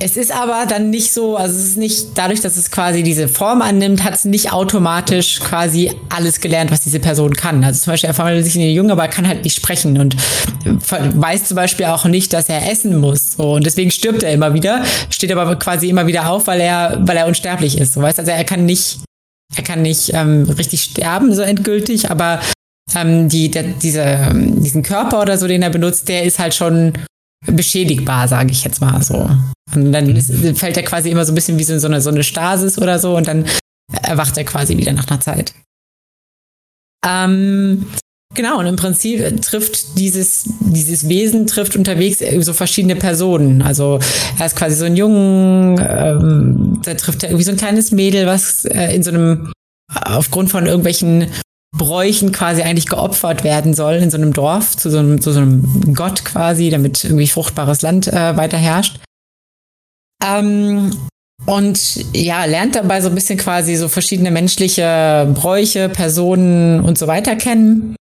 es ist aber dann nicht so, also es ist nicht, dadurch, dass es quasi diese Form annimmt, hat es nicht automatisch quasi alles gelernt, was diese Person kann. Also zum Beispiel, er verwandelt sich in den Jungen, aber er kann halt nicht sprechen und weiß zum Beispiel auch nicht, dass er essen muss. So, und deswegen stirbt er immer wieder, steht aber quasi immer wieder auf, weil er, weil er unsterblich ist. So, weißt? Also er kann nicht, er kann nicht ähm, richtig sterben, so endgültig, aber ähm, die, der, diese, ähm, diesen Körper oder so, den er benutzt, der ist halt schon beschädigbar, sage ich jetzt mal so. Und dann ist, fällt er quasi immer so ein bisschen wie so eine, so eine Stasis oder so und dann erwacht er quasi wieder nach einer Zeit. Ähm, genau, und im Prinzip trifft dieses, dieses Wesen trifft unterwegs so verschiedene Personen. Also er ist quasi so ein Jungen, ähm, da trifft er irgendwie so ein kleines Mädel, was äh, in so einem aufgrund von irgendwelchen Bräuchen quasi eigentlich geopfert werden soll in so einem Dorf, zu so einem, zu so einem Gott quasi, damit irgendwie fruchtbares Land äh, weiter herrscht. Ähm, und ja, lernt dabei so ein bisschen quasi so verschiedene menschliche Bräuche, Personen und so weiter kennen.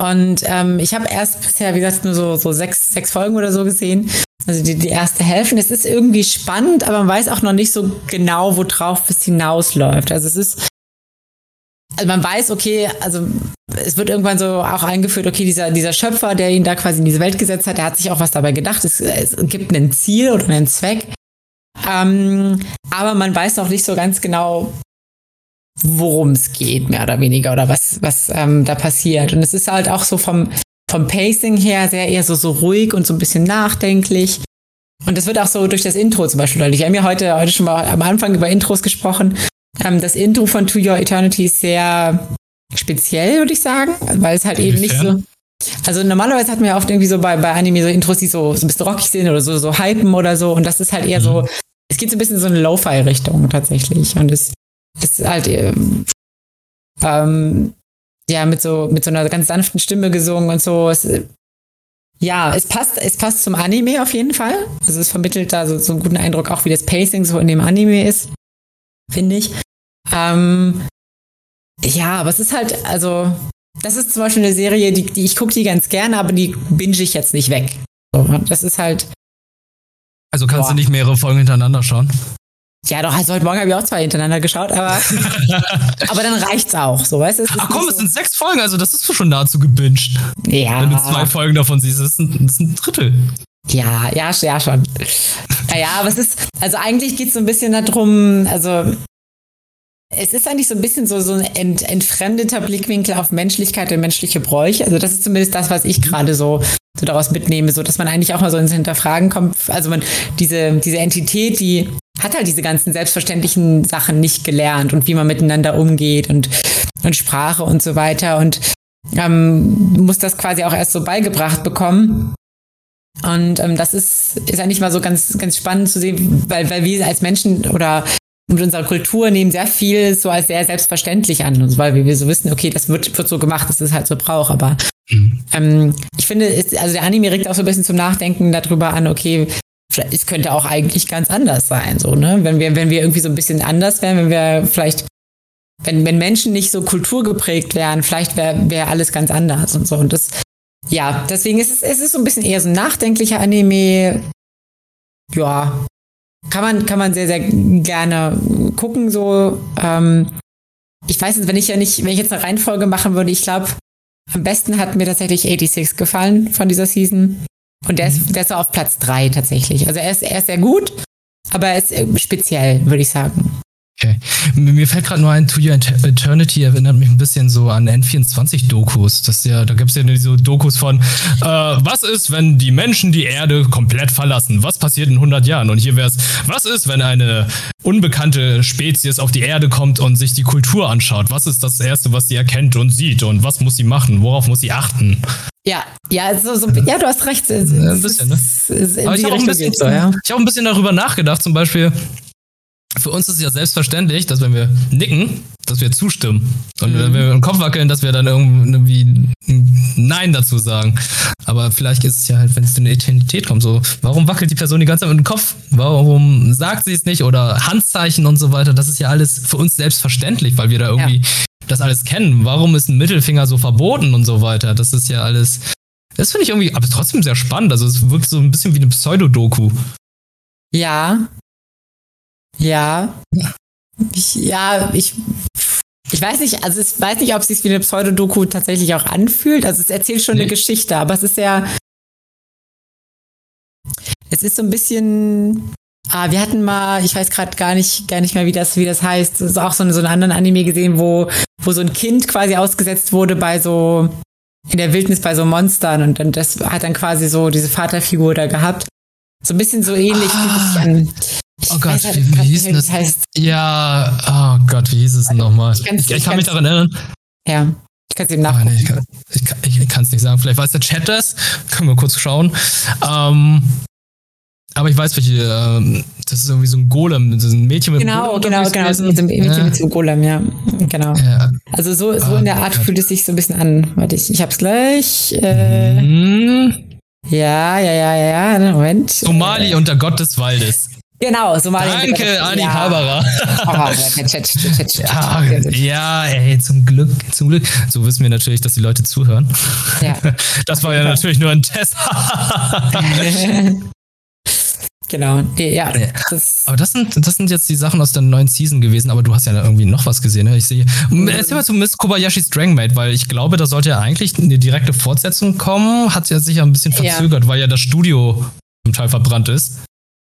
Und ähm, ich habe erst bisher, wie gesagt, nur so, so sechs, sechs Folgen oder so gesehen. Also die, die erste Hälfte. Es ist irgendwie spannend, aber man weiß auch noch nicht so genau, worauf es hinausläuft. Also es ist also man weiß, okay, also es wird irgendwann so auch eingeführt, okay, dieser, dieser Schöpfer, der ihn da quasi in diese Welt gesetzt hat, der hat sich auch was dabei gedacht. Es, es gibt ein Ziel oder einen Zweck. Ähm, aber man weiß noch nicht so ganz genau, worum es geht, mehr oder weniger, oder was, was ähm, da passiert. Und es ist halt auch so vom, vom Pacing her sehr eher so, so ruhig und so ein bisschen nachdenklich. Und das wird auch so durch das Intro zum Beispiel deutlich. Wir haben ja heute, heute schon mal am Anfang über Intros gesprochen. Ähm, das Intro von To Your Eternity ist sehr speziell, würde ich sagen, weil es halt eben nicht so. Also normalerweise hat man ja oft irgendwie so bei, bei Anime so Intros, die so, so ein bisschen rockig sind oder so, so hypen oder so. Und das ist halt eher mhm. so, es geht so ein bisschen in so eine Lo-Fi-Richtung tatsächlich. Und es ist halt ähm, ähm, ja mit so, mit so einer ganz sanften Stimme gesungen und so. Es, ja, es passt, es passt zum Anime auf jeden Fall. Also es vermittelt da so, so einen guten Eindruck, auch wie das Pacing so in dem Anime ist finde ich. Ähm, ja, aber es ist halt, also, das ist zum Beispiel eine Serie, die, die ich gucke die ganz gerne, aber die binge ich jetzt nicht weg. So, das ist halt. Also kannst boah. du nicht mehrere Folgen hintereinander schauen? Ja, doch, also heute Morgen habe ich auch zwei hintereinander geschaut, aber, <laughs> aber dann reicht's auch, so, weißt du? Ach komm, so es sind sechs Folgen, also das ist schon nahezu gebinged. Ja. Wenn du zwei Folgen davon siehst, das ist ein, das ist ein Drittel. Ja, ja, ja, schon. Naja, aber es ist, also eigentlich geht's so ein bisschen darum, also es ist eigentlich so ein bisschen so, so ein ent, entfremdeter Blickwinkel auf Menschlichkeit und menschliche Bräuche. Also das ist zumindest das, was ich gerade so, so daraus mitnehme, so dass man eigentlich auch mal so ins Hinterfragen kommt. Also man, diese, diese Entität, die hat halt diese ganzen selbstverständlichen Sachen nicht gelernt und wie man miteinander umgeht und, und Sprache und so weiter und ähm, muss das quasi auch erst so beigebracht bekommen. Und ähm, das ist, ist eigentlich mal so ganz, ganz spannend zu sehen, weil, weil wir als Menschen oder mit unserer Kultur nehmen sehr viel so als sehr selbstverständlich an, weil wir so wissen, okay, das wird, wird so gemacht, das ist halt so Brauch, aber mhm. ähm, ich finde, es, also der Anime regt auch so ein bisschen zum Nachdenken darüber an, okay, es könnte auch eigentlich ganz anders sein, so, ne? Wenn wir, wenn wir irgendwie so ein bisschen anders wären, wenn wir vielleicht, wenn, wenn Menschen nicht so kulturgeprägt wären, vielleicht wäre wär alles ganz anders und so. Und das, ja, deswegen ist es, es ist so ein bisschen eher so ein nachdenklicher Anime. Ja, kann man, kann man sehr, sehr gerne gucken, so. Ähm, ich weiß jetzt, wenn ich ja nicht, wenn ich jetzt eine Reihenfolge machen würde, ich glaube, am besten hat mir tatsächlich 86 gefallen von dieser Season. Und der ist, der ist auf Platz 3 tatsächlich. Also er ist, er ist sehr gut, aber er ist äh, speziell, würde ich sagen. Okay. Mir fällt gerade nur ein, To Your Eternity erinnert mich ein bisschen so an N24-Dokus. Das ja, da gibt es ja diese Dokus von, äh, was ist, wenn die Menschen die Erde komplett verlassen? Was passiert in 100 Jahren? Und hier wäre es, was ist, wenn eine unbekannte Spezies auf die Erde kommt und sich die Kultur anschaut? Was ist das Erste, was sie erkennt und sieht? Und was muss sie machen? Worauf muss sie achten? Ja, ja, so, so, ja, du hast recht. ein bisschen, ne? Aber ich habe auch, ein bisschen, so, ja. hab auch ein bisschen darüber nachgedacht, zum Beispiel, für uns ist es ja selbstverständlich, dass wenn wir nicken, dass wir zustimmen. Und mhm. wenn wir den Kopf wackeln, dass wir dann irgendwie Nein dazu sagen. Aber vielleicht ist es ja halt, wenn es in eine Eternität kommt, so, warum wackelt die Person die ganze Zeit mit dem Kopf? Warum sagt sie es nicht? Oder Handzeichen und so weiter. Das ist ja alles für uns selbstverständlich, weil wir da irgendwie ja. das alles kennen. Warum ist ein Mittelfinger so verboten und so weiter? Das ist ja alles. Das finde ich irgendwie, aber trotzdem sehr spannend. Also es wirkt so ein bisschen wie eine Pseudodoku. Ja, ja. Ich, ja, ich, ich weiß nicht, also ich weiß nicht, ob es sich wie eine Pseudodoku tatsächlich auch anfühlt. Also es erzählt schon nee. eine Geschichte, aber es ist ja. Es ist so ein bisschen. Ah, wir hatten mal, ich weiß gerade gar nicht, gar nicht mehr, wie das, wie das heißt. Es ist auch so, so einen anderen Anime gesehen, wo, wo so ein Kind quasi ausgesetzt wurde bei so in der Wildnis bei so Monstern und dann das hat dann quasi so diese Vaterfigur da gehabt. So ein bisschen so ähnlich ah. an. Oh Gott, wie, wie hieß das? Heißt. Ja, oh Gott, wie hieß es nochmal? Ich, ich, ich kann mich daran erinnern. Ja. Ich kann es eben nachgucken. Oh, nee, ich kann es ich, nicht sagen. Vielleicht weiß der Chat das. Können wir kurz schauen. Ähm, aber ich weiß, welche. Ähm, das ist irgendwie so ein Golem. Das ist ein Mädchen mit genau, Golem. Genau, genau. Mit so einem Mädchen ja. mit so einem Golem, ja. Genau. Ja. Also so, so oh, in der Art Gott. fühlt es sich so ein bisschen an. Warte, ich, ich hab's gleich. Äh, mhm. Ja, ja, ja, ja, ja. Moment. Somali und der Gott des Waldes. Genau, Somalia. Danke, Ani ja. Habara. <laughs> ja, ja, ey, zum Glück, zum Glück. So wissen wir natürlich, dass die Leute zuhören. Ja. <laughs> Das war ja natürlich nur ein Test. <laughs> genau, ja. Das aber das sind, das sind jetzt die Sachen aus der neuen Season gewesen, aber du hast ja irgendwie noch was gesehen, ne? Ich sehe. Erzähl mal zu Miss Kobayashi's Drangmate, weil ich glaube, da sollte ja eigentlich eine direkte Fortsetzung kommen. Hat ja sich ja ein bisschen verzögert, ja. weil ja das Studio zum Teil verbrannt ist.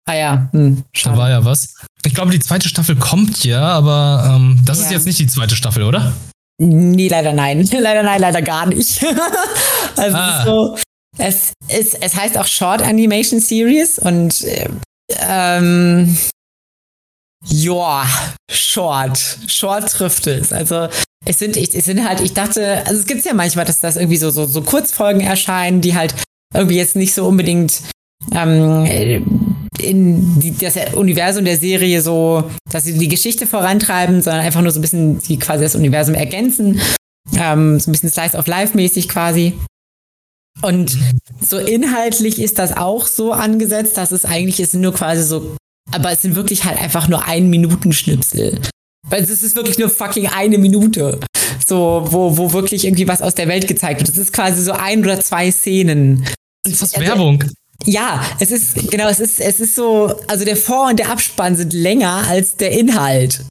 Ah ja, hm, da war ja was. Ich glaube, die zweite Staffel kommt ja, aber ähm, das ja. ist jetzt nicht die zweite Staffel, oder? Nee, leider nein. <laughs> leider nein, leider gar nicht. <laughs> also ah. so, es, es, es heißt auch Short Animation Series und ähm, ja, Short. Short trifft es. Also es sind, es sind halt, ich dachte, also es gibt ja manchmal, dass das irgendwie so, so, so Kurzfolgen erscheinen, die halt irgendwie jetzt nicht so unbedingt ähm, in die, das Universum der Serie so, dass sie die Geschichte vorantreiben, sondern einfach nur so ein bisschen die quasi das Universum ergänzen. Ähm, so ein bisschen Slice of Life mäßig quasi. Und so inhaltlich ist das auch so angesetzt, dass es eigentlich ist nur quasi so, aber es sind wirklich halt einfach nur ein Minuten Schnipsel. Weil es ist wirklich nur fucking eine Minute. So, wo, wo wirklich irgendwie was aus der Welt gezeigt wird. Das ist quasi so ein oder zwei Szenen. Ist das Werbung? Ja, es ist, genau, es ist, es ist so, also der Vor- und der Abspann sind länger als der Inhalt.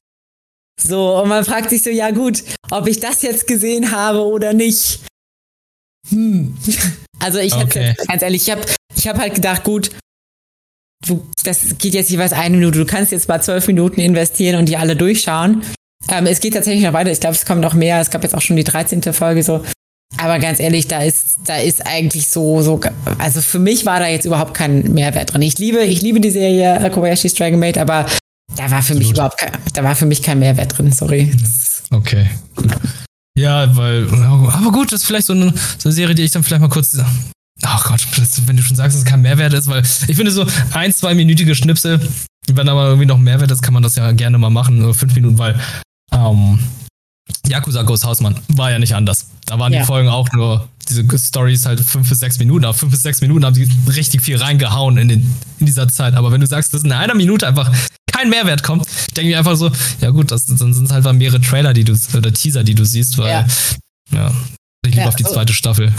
So, und man fragt sich so, ja gut, ob ich das jetzt gesehen habe oder nicht. Hm. <laughs> Also ich Okay. hätte, ganz ehrlich, ich habe ich hab halt gedacht, gut, du, das geht jetzt jeweils eine Minute, du kannst jetzt mal zwölf Minuten investieren und die alle durchschauen. Ähm, es geht tatsächlich noch weiter, ich glaube, es kommen noch mehr, es gab jetzt auch schon die 13. Folge so. Aber ganz ehrlich, da ist, da ist eigentlich so, so, also für mich war da jetzt überhaupt kein Mehrwert drin. Ich liebe, ich liebe die Serie äh, Kobayashi's Dragon Maid, aber da war für mich Absolut. überhaupt kein, da war für mich kein Mehrwert drin, sorry. Okay, gut. Ja, weil, aber gut, das ist vielleicht so eine, so eine Serie, die ich dann vielleicht mal kurz. Ach Gott, das, wenn du schon sagst, dass es kein Mehrwert ist, weil ich finde so ein, zweiminütige Schnipsel, wenn aber irgendwie noch Mehrwert ist, kann man das ja gerne mal machen, nur fünf Minuten, weil ähm, Yakuza Ghost Hausmann war ja nicht anders. Da waren Ja. die Folgen auch nur, diese Stories halt fünf bis sechs Minuten, aber fünf bis sechs Minuten haben sie richtig viel reingehauen in, den, in dieser Zeit. Aber wenn du sagst, dass in einer Minute einfach kein Mehrwert kommt, denke ich einfach so, ja gut, das, dann sind es halt mal mehrere Trailer, die du, oder Teaser, die du siehst, weil, Ja. ja, ich liebe Ja, auf die oh. zweite Staffel.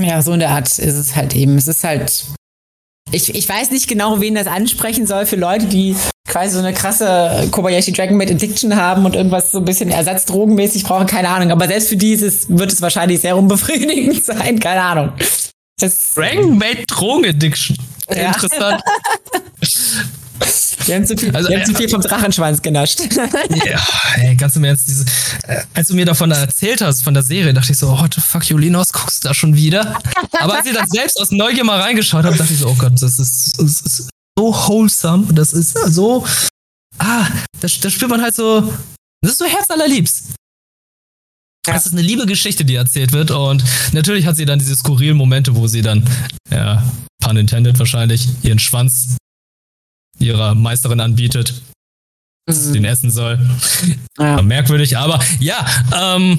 Ja, so in der Art ist es halt eben. Es ist halt. Ich, ich weiß nicht genau, wen das ansprechen soll für Leute, die quasi so eine krasse Kobayashi Dragon Maid Addiction haben und irgendwas so ein bisschen ersatzdrogenmäßig brauchen, keine Ahnung. Aber selbst für die ist es, wird es wahrscheinlich sehr unbefriedigend <laughs> sein, keine Ahnung. Das, Dragon Maid Drogen Addiction. Ja. Interessant. <laughs> wir haben zu viel, Also, äh, zu viel vom Drachenschwanz genascht. Ja, ey, ganz im Ernst, diese, äh, als du mir davon erzählt hast, von der Serie, dachte ich so, oh, what the fuck, Julinos, guckst du da schon wieder? Aber als ich dann selbst aus Neugier mal reingeschaut habe, dachte ich so, oh Gott, das ist, das ist so wholesome, das ist so, ah, da, da spürt man halt so, das ist so herzallerliebst. Das ist eine liebe Geschichte, die erzählt wird und natürlich hat sie dann diese skurrilen Momente, wo sie dann, ja, pun intended wahrscheinlich, ihren Schwanz ihrer Meisterin anbietet, dass sie den essen soll. <laughs> Ja. Merkwürdig, aber ja, ähm,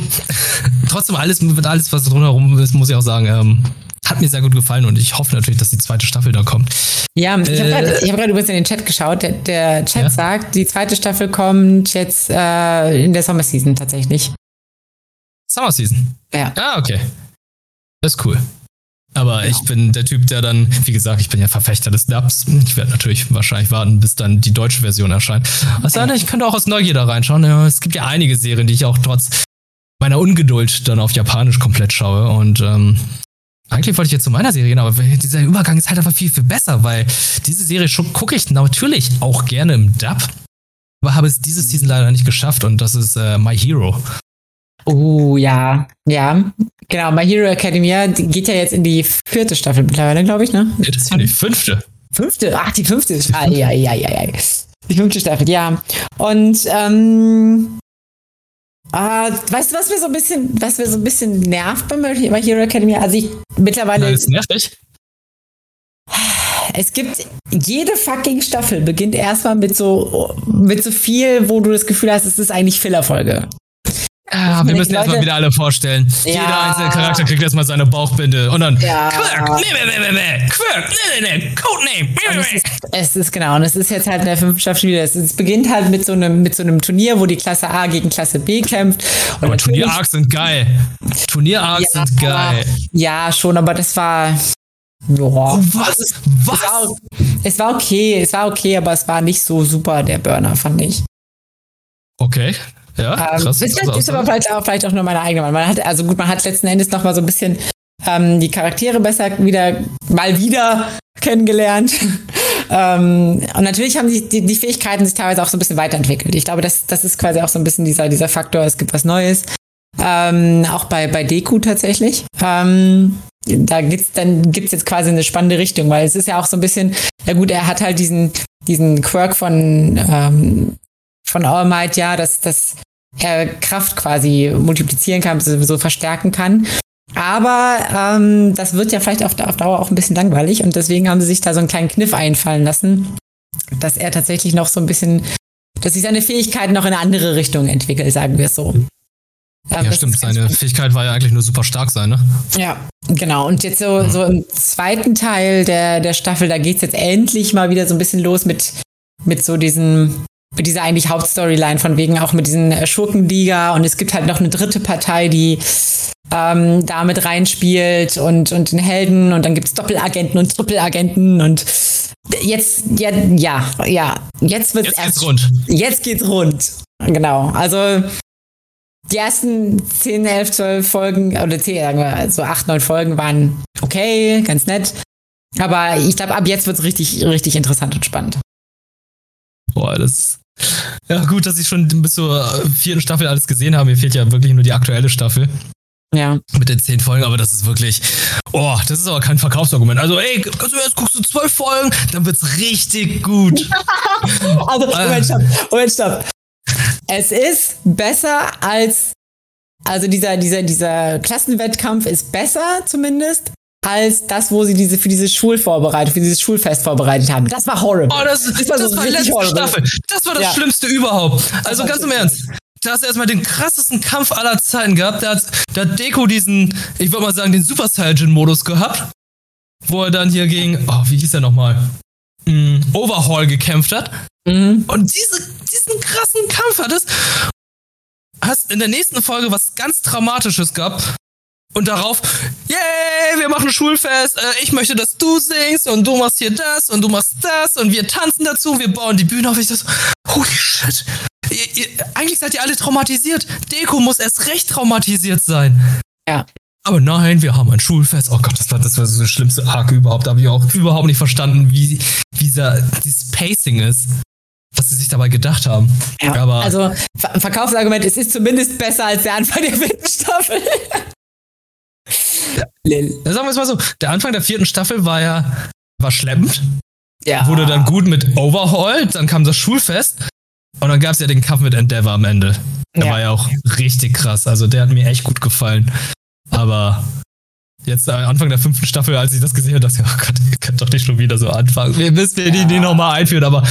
trotzdem alles mit alles, was drumherum ist, muss ich auch sagen, ähm, hat mir sehr gut gefallen und ich hoffe natürlich, dass die zweite Staffel da kommt. Ja, ich habe Äh, gerade hab grad übrigens in den Chat geschaut. Der, der Chat Ja? sagt, die zweite Staffel kommt jetzt äh, in der Sommerseason tatsächlich. Summer Season. Ja. Ah, okay. Das ist cool. Aber ich bin der Typ, der dann, wie gesagt, ich bin ja Verfechter des Dubs. Ich werde natürlich wahrscheinlich warten, bis dann die deutsche Version erscheint. Was sei denn, ich könnte auch aus Neugier da reinschauen. Ja, es gibt ja einige Serien, die ich auch trotz meiner Ungeduld dann auf Japanisch komplett schaue. Und ähm, eigentlich wollte ich jetzt zu meiner Serie gehen, aber dieser Übergang ist halt einfach viel, viel besser, weil diese Serie gucke ich natürlich auch gerne im Dub, aber habe es diese Season leider nicht geschafft und das ist äh, My Hero. Oh, ja. Ja. Genau, My Hero Academia die geht ja jetzt in die vierte Staffel mittlerweile, glaube ich, ne? Das ist ja die fünfte. Fünfte? Ach, die fünfte ist. Ah, ja, ja, ja, ja. Die fünfte Staffel, ja. Und, ähm. Ah, weißt du, was mir so ein bisschen, was mir so ein bisschen nervt bei My Hero Academia? Also ich mittlerweile. Nein, das nervt dich. Es gibt jede fucking Staffel beginnt erstmal mit so mit so viel, wo du das Gefühl hast, es ist eigentlich Fillerfolge. Ah, wir müssen erstmal wieder alle vorstellen. Ja. Jeder einzelne Charakter kriegt erstmal seine Bauchbinde und dann Ja. Quirk, nee, nee, nee, nee, nee, Quirk, nee, nee, nee, Codename, Und nee, es nee, ist, es ist genau, und es ist jetzt halt in der fünften Staffel wieder. Es, beginnt halt mit so einem mit so einem Turnier, wo die Klasse A gegen Klasse B kämpft. Und Aber natürlich- Turnier-Arcs sind geil. Turnier-Arcs Ja, sind geil. Ja, schon, aber das war. Ja. Oh, was? Es Was? war, es war okay, es war okay, aber es war nicht so super, der Burner, fand ich. Okay. Ja, Ähm, krass. das ist, ist aber vielleicht auch, vielleicht auch nur meine eigene Meinung. Man hat, also gut, man hat letzten Endes noch mal so ein bisschen ähm, die Charaktere besser wieder, mal wieder kennengelernt. <laughs> ähm, und natürlich haben die, die, die Fähigkeiten sich teilweise auch so ein bisschen weiterentwickelt. Ich glaube, das, das ist quasi auch so ein bisschen dieser, dieser Faktor, es gibt was Neues. Ähm, auch bei, bei Deku tatsächlich. Ähm, da gibt's dann gibt's jetzt quasi eine spannende Richtung, weil es ist ja auch so ein bisschen, ja gut, er hat halt diesen, diesen Quirk von, ähm, von All Might, ja, dass, dass er Kraft quasi multiplizieren kann, so verstärken kann. Aber ähm, das wird ja vielleicht auf, auf Dauer auch ein bisschen langweilig und deswegen haben sie sich da so einen kleinen Kniff einfallen lassen, dass er tatsächlich noch so ein bisschen, dass sich seine Fähigkeiten noch in eine andere Richtung entwickelt, sagen wir es so. Ähm, Ja, das stimmt. Seine Fähigkeit war ja eigentlich nur super stark sein, ne? ja, genau. Und jetzt so, so im zweiten Teil der, der Staffel, da geht's jetzt endlich mal wieder so ein bisschen los mit, mit so diesen, mit dieser eigentlich Hauptstoryline von wegen auch mit diesen äh, Schurkenliga und es gibt halt noch eine dritte Partei, die ähm, da mit reinspielt und, und den Helden und dann gibt es Doppelagenten und Trippelagenten und jetzt, ja, ja, ja, jetzt wird's Jetzt erst, geht's rund. Jetzt geht's rund. Genau. Also die ersten 10, 11, 12 Folgen, oder 10, sagen wir, so 8, 9 Folgen waren okay, ganz nett. Aber ich glaube, ab jetzt wird's richtig, richtig interessant und spannend. Boah, das. Ja, gut, dass ich schon bis zur vierten Staffel alles gesehen habe. Mir fehlt ja wirklich nur die aktuelle Staffel Ja. mit den zehn Folgen, aber das ist wirklich. Oh, das ist aber kein Verkaufsargument. Also, ey, kannst du erst guckst du zwölf Folgen, dann wird's richtig gut. <laughs> Also, Ah. Moment, stopp, Moment, stopp. Es ist besser als, also dieser, dieser, dieser Klassenwettkampf ist besser zumindest als das, wo sie diese für diese Schulvorbereitung, für dieses Schulfest vorbereitet haben. Das war horrible. Oh, das, das, war war, so das war richtig letzte horrible. Staffel. Das war das Ja. Schlimmste überhaupt. Also ganz im Ernst. Da hast du erstmal den krassesten Kampf aller Zeiten gehabt. Da hat, da hat Deko diesen, ich würde mal sagen, den Super Saiyan-Modus gehabt. Wo er dann hier gegen, oh, wie hieß er nochmal? Mm, Overhaul gekämpft hat. Mhm. Und diese, diesen krassen Kampf hattest, hast in der nächsten Folge was ganz Dramatisches gehabt. Und darauf, yay, wir machen Schulfest, äh, ich möchte, dass du singst und du machst hier das und du machst das und wir tanzen dazu, wir bauen die Bühne auf. Ich so, holy shit. Ihr, ihr, eigentlich seid ihr alle traumatisiert. Deko muss erst recht traumatisiert sein. Ja. Aber nein, wir haben ein Schulfest. Oh Gott, das war das, war so das schlimmste Arc überhaupt. Da habe ich auch überhaupt nicht verstanden, wie, wie dieser, dieses Pacing ist. Was sie sich dabei gedacht haben. Ja, Aber also Ver Verkaufsargument, es ist zumindest besser als der Anfang der vierten Staffel. Lil. Ja, sagen wir es mal so, der Anfang der vierten Staffel war ja war schleppend, Ja. wurde dann gut mit Overhaul, dann kam das Schulfest und dann gab es ja den Kampf mit Endeavor am Ende. Der Ja. war ja auch richtig krass, also der hat mir echt gut gefallen. Aber jetzt am Anfang der fünften Staffel, als ich das gesehen habe, dachte ich, oh Gott, ihr könnt doch nicht schon wieder so anfangen. Wir müssen die, die nochmal einführen, aber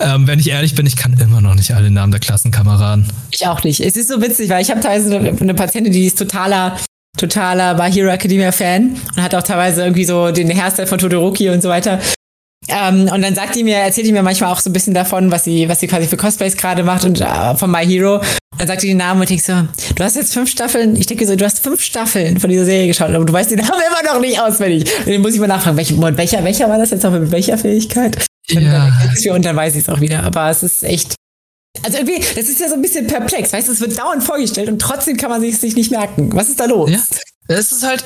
ähm, wenn ich ehrlich bin, ich kann immer noch nicht alle Namen der Klassenkameraden. Ich auch nicht. Es ist so witzig, weil ich habe teilweise eine, eine Patientin, die ist totaler, totaler My Hero Academia Fan und hat auch teilweise irgendwie so den Hairstyle von Todoroki und so weiter. Ähm, und dann sagt die mir, erzählt die mir manchmal auch so ein bisschen davon, was sie, was sie quasi für Cosplays gerade macht und äh, von My Hero. Und dann sagt die den Namen und ich so, du hast jetzt fünf Staffeln, ich denke so, du hast fünf Staffeln von dieser Serie geschaut, aber du weißt den Namen <laughs> immer noch nicht auswendig. Und den muss ich mal nachfragen, welch, welcher, welcher war das jetzt auch mit welcher Fähigkeit? Und dann, und dann weiß ich es auch wieder. Aber es ist echt. Also irgendwie, das ist ja so ein bisschen perplex, weißt du, es wird dauernd vorgestellt und trotzdem kann man sich sich nicht merken. Was ist da los? Ja, es ist halt.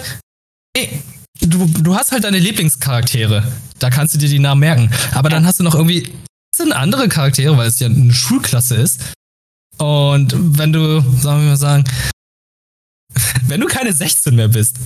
Ey, du, du hast halt deine Lieblingscharaktere. Da kannst du dir die Namen merken. Aber dann hast du noch irgendwie. Das sind andere Charaktere, weil es ja eine Schulklasse ist. Und wenn du, sagen wir mal sagen, <laughs> wenn du keine 16 mehr bist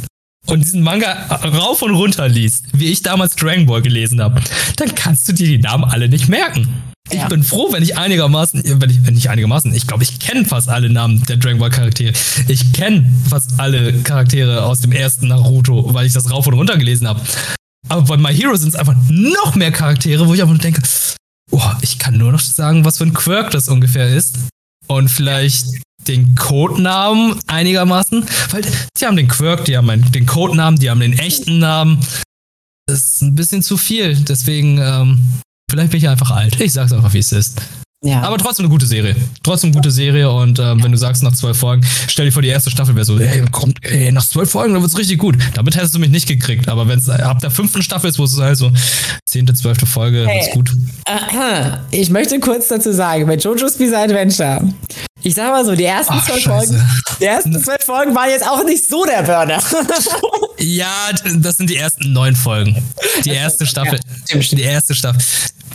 und diesen Manga rauf und runter liest, wie ich damals Dragon Ball gelesen habe, dann kannst du dir die Namen alle nicht merken. Ich Ja. bin froh, wenn ich einigermaßen, wenn ich, wenn nicht einigermaßen, ich glaube, ich kenne fast alle Namen der Dragon Ball Charaktere. Ich kenne fast alle Charaktere aus dem ersten Naruto, weil ich das rauf und runter gelesen habe. Aber bei My Hero sind es einfach noch mehr Charaktere, wo ich einfach nur denke, oh, ich kann nur noch sagen, was für ein Quirk das ungefähr ist. Und vielleicht den Codenamen einigermaßen. Weil die haben den Quirk, die haben den Codenamen, die haben den echten Namen. Das ist ein bisschen zu viel. Deswegen, ähm, vielleicht bin ich einfach alt. Ich sag's einfach, wie es ist. Ja. Aber trotzdem eine gute Serie. Trotzdem eine gute Serie. Und ähm, wenn du sagst, nach zwölf Folgen, stell dir vor, die erste Staffel wäre so, ey, kommt, ey, nach zwölf Folgen, dann wird's richtig gut. Damit hättest du mich nicht gekriegt. Aber wenn es ab der fünften Staffel ist, wo es halt so zehnte, zwölfte Folge, Hey. wird's gut. Aha. Ich möchte kurz dazu sagen, bei JoJo's Bizarre Adventure, ich sag mal so, die ersten Ach, zwölf. Folgen, die ersten zwölf Folgen waren jetzt auch nicht so der Burner. <laughs> Ja, das sind die ersten neun Folgen. Die erste Staffel. stimmt. Die erste Staffel.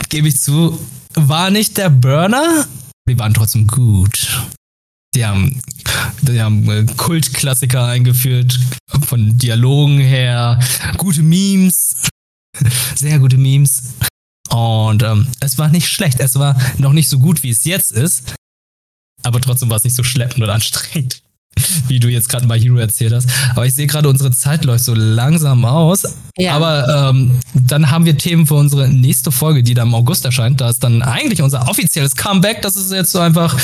Gebe ich zu, war nicht der Burner. Die waren trotzdem gut. Die haben, die haben äh, Kultklassiker eingeführt, von Dialogen her, gute Memes, sehr gute Memes. Und ähm, es war nicht schlecht. Es war noch nicht so gut, wie es jetzt ist. Aber trotzdem war es nicht so schleppend und anstrengend, wie du jetzt gerade bei Hero erzählt hast. Aber ich sehe gerade, unsere Zeit läuft so langsam aus. Ja. Aber ähm, dann haben wir Themen für unsere nächste Folge, die dann im August erscheint. Da ist dann eigentlich unser offizielles Comeback. Das ist jetzt so einfach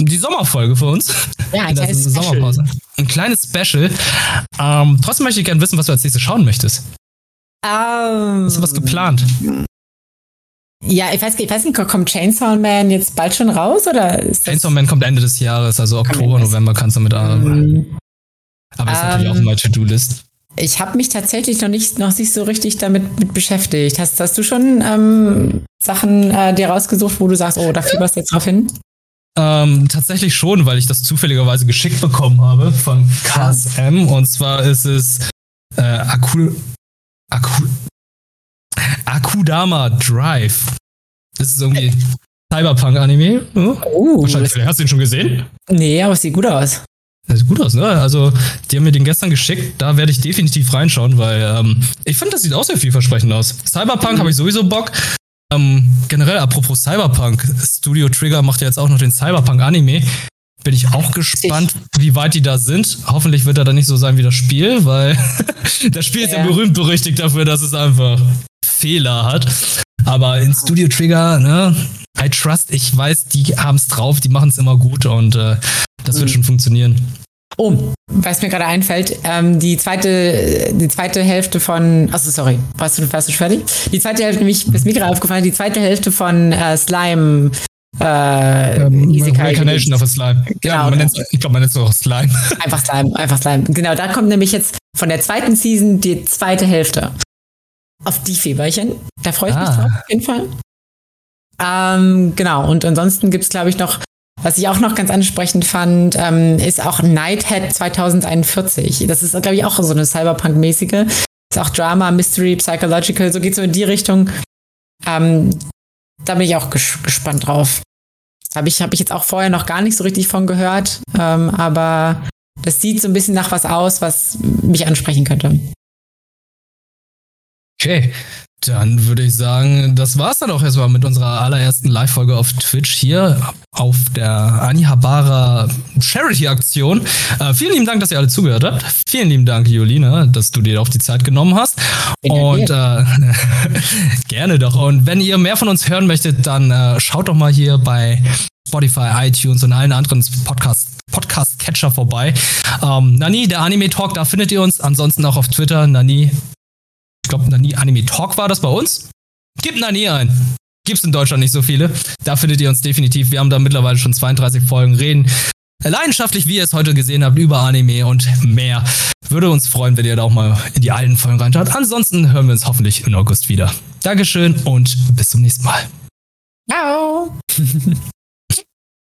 die Sommerfolge für uns. Ja, ein kleines Special. Sommerpause. Ein kleines Special. Ähm, trotzdem möchte ich gerne wissen, was du als nächstes schauen möchtest. Ähm, Hast du was geplant? Ja, ich weiß, ich weiß nicht, kommt Chainsaw Man jetzt bald schon raus oder Chainsaw Man kommt Ende des Jahres, also Oktober, November kannst du damit arbeiten. Mm. Aber ist um, natürlich auch in meiner To-Do-List. Ich habe mich tatsächlich noch nicht, noch nicht so richtig damit mit beschäftigt. Hast, hast du schon ähm, Sachen äh, dir rausgesucht, wo du sagst, oh, da fieberst du jetzt drauf hin? Ähm, tatsächlich schon, weil ich das zufälligerweise geschickt bekommen habe von KSM. Und zwar ist es äh, Akul, Akul, Akudama Drive. Das ist irgendwie Cyberpunk-Anime. Oh, uh, Wahrscheinlich, hast du ihn schon gesehen? Nee, aber es sieht gut aus. Das sieht gut aus, ne? Also, die haben mir den gestern geschickt. Da werde ich definitiv reinschauen, weil ähm, ich finde, das sieht auch sehr vielversprechend aus. Cyberpunk mhm. habe ich sowieso Bock. Ähm, generell, apropos Cyberpunk, Studio Trigger macht ja jetzt auch noch den Cyberpunk-Anime. Bin ich auch gespannt, wie weit die da sind. Hoffentlich wird er dann nicht so sein wie das Spiel, weil <laughs> das Spiel ist ja berühmt berüchtigt dafür, dass es einfach Fehler hat. Aber in Studio Trigger, ne, I trust, ich weiß, die haben es drauf, die machen es immer gut und äh, das mhm. wird schon funktionieren. Oh, was mir gerade einfällt, ähm, die zweite, die zweite Hälfte von, achso, sorry, warst du, warst du fertig? Die zweite Hälfte, nämlich, ist mir gerade aufgefallen, die zweite Hälfte von äh, Slime, äh, ähm, Reincarnation of a Slime. Genau, ja, man nennt, ich glaube, man nennt es auch Slime. <laughs> Einfach Slime, einfach Slime. Genau, da kommt nämlich jetzt von der zweiten Season die zweite Hälfte. Auf die Fieberchen. Da freue ich ah. mich drauf, auf jeden Fall. Ähm, genau, und ansonsten gibt es, glaube ich, noch was ich auch noch ganz ansprechend fand, ähm, ist auch Nighthead 2041. Das ist, glaube ich, auch so eine Cyberpunk-mäßige. Ist auch Drama, Mystery, Psychological, so geht so in die Richtung. Ähm, da bin ich auch ges gespannt drauf. Habe ich, hab ich jetzt auch vorher noch gar nicht so richtig von gehört, ähm, aber das sieht so ein bisschen nach was aus, was mich ansprechen könnte. Okay, dann würde ich sagen, das war's dann auch erstmal mit unserer allerersten Live-Folge auf Twitch hier auf der Anihabara Charity-Aktion. Äh, vielen lieben Dank, dass ihr alle zugehört habt. Vielen lieben Dank, Jolina, dass du dir auch die Zeit genommen hast. Und äh, <laughs> gerne doch. Und wenn ihr mehr von uns hören möchtet, dann äh, schaut doch mal hier bei Spotify, iTunes und allen anderen Podcast Podcast Catcher vorbei. Ähm, Nani, der Anime Talk, da findet ihr uns. Ansonsten auch auf Twitter. Nani ich glaube, Nani Anime Talk war das bei uns. Gib Nani ein. Gibt's in Deutschland nicht so viele. Da findet ihr uns definitiv. Wir haben da mittlerweile schon 32 Folgen reden. Leidenschaftlich, wie ihr es heute gesehen habt, über Anime und mehr. Würde uns freuen, wenn ihr da auch mal in die alten Folgen reinschaut. Ansonsten hören wir uns hoffentlich im August wieder. Dankeschön und bis zum nächsten Mal. Ciao. <laughs>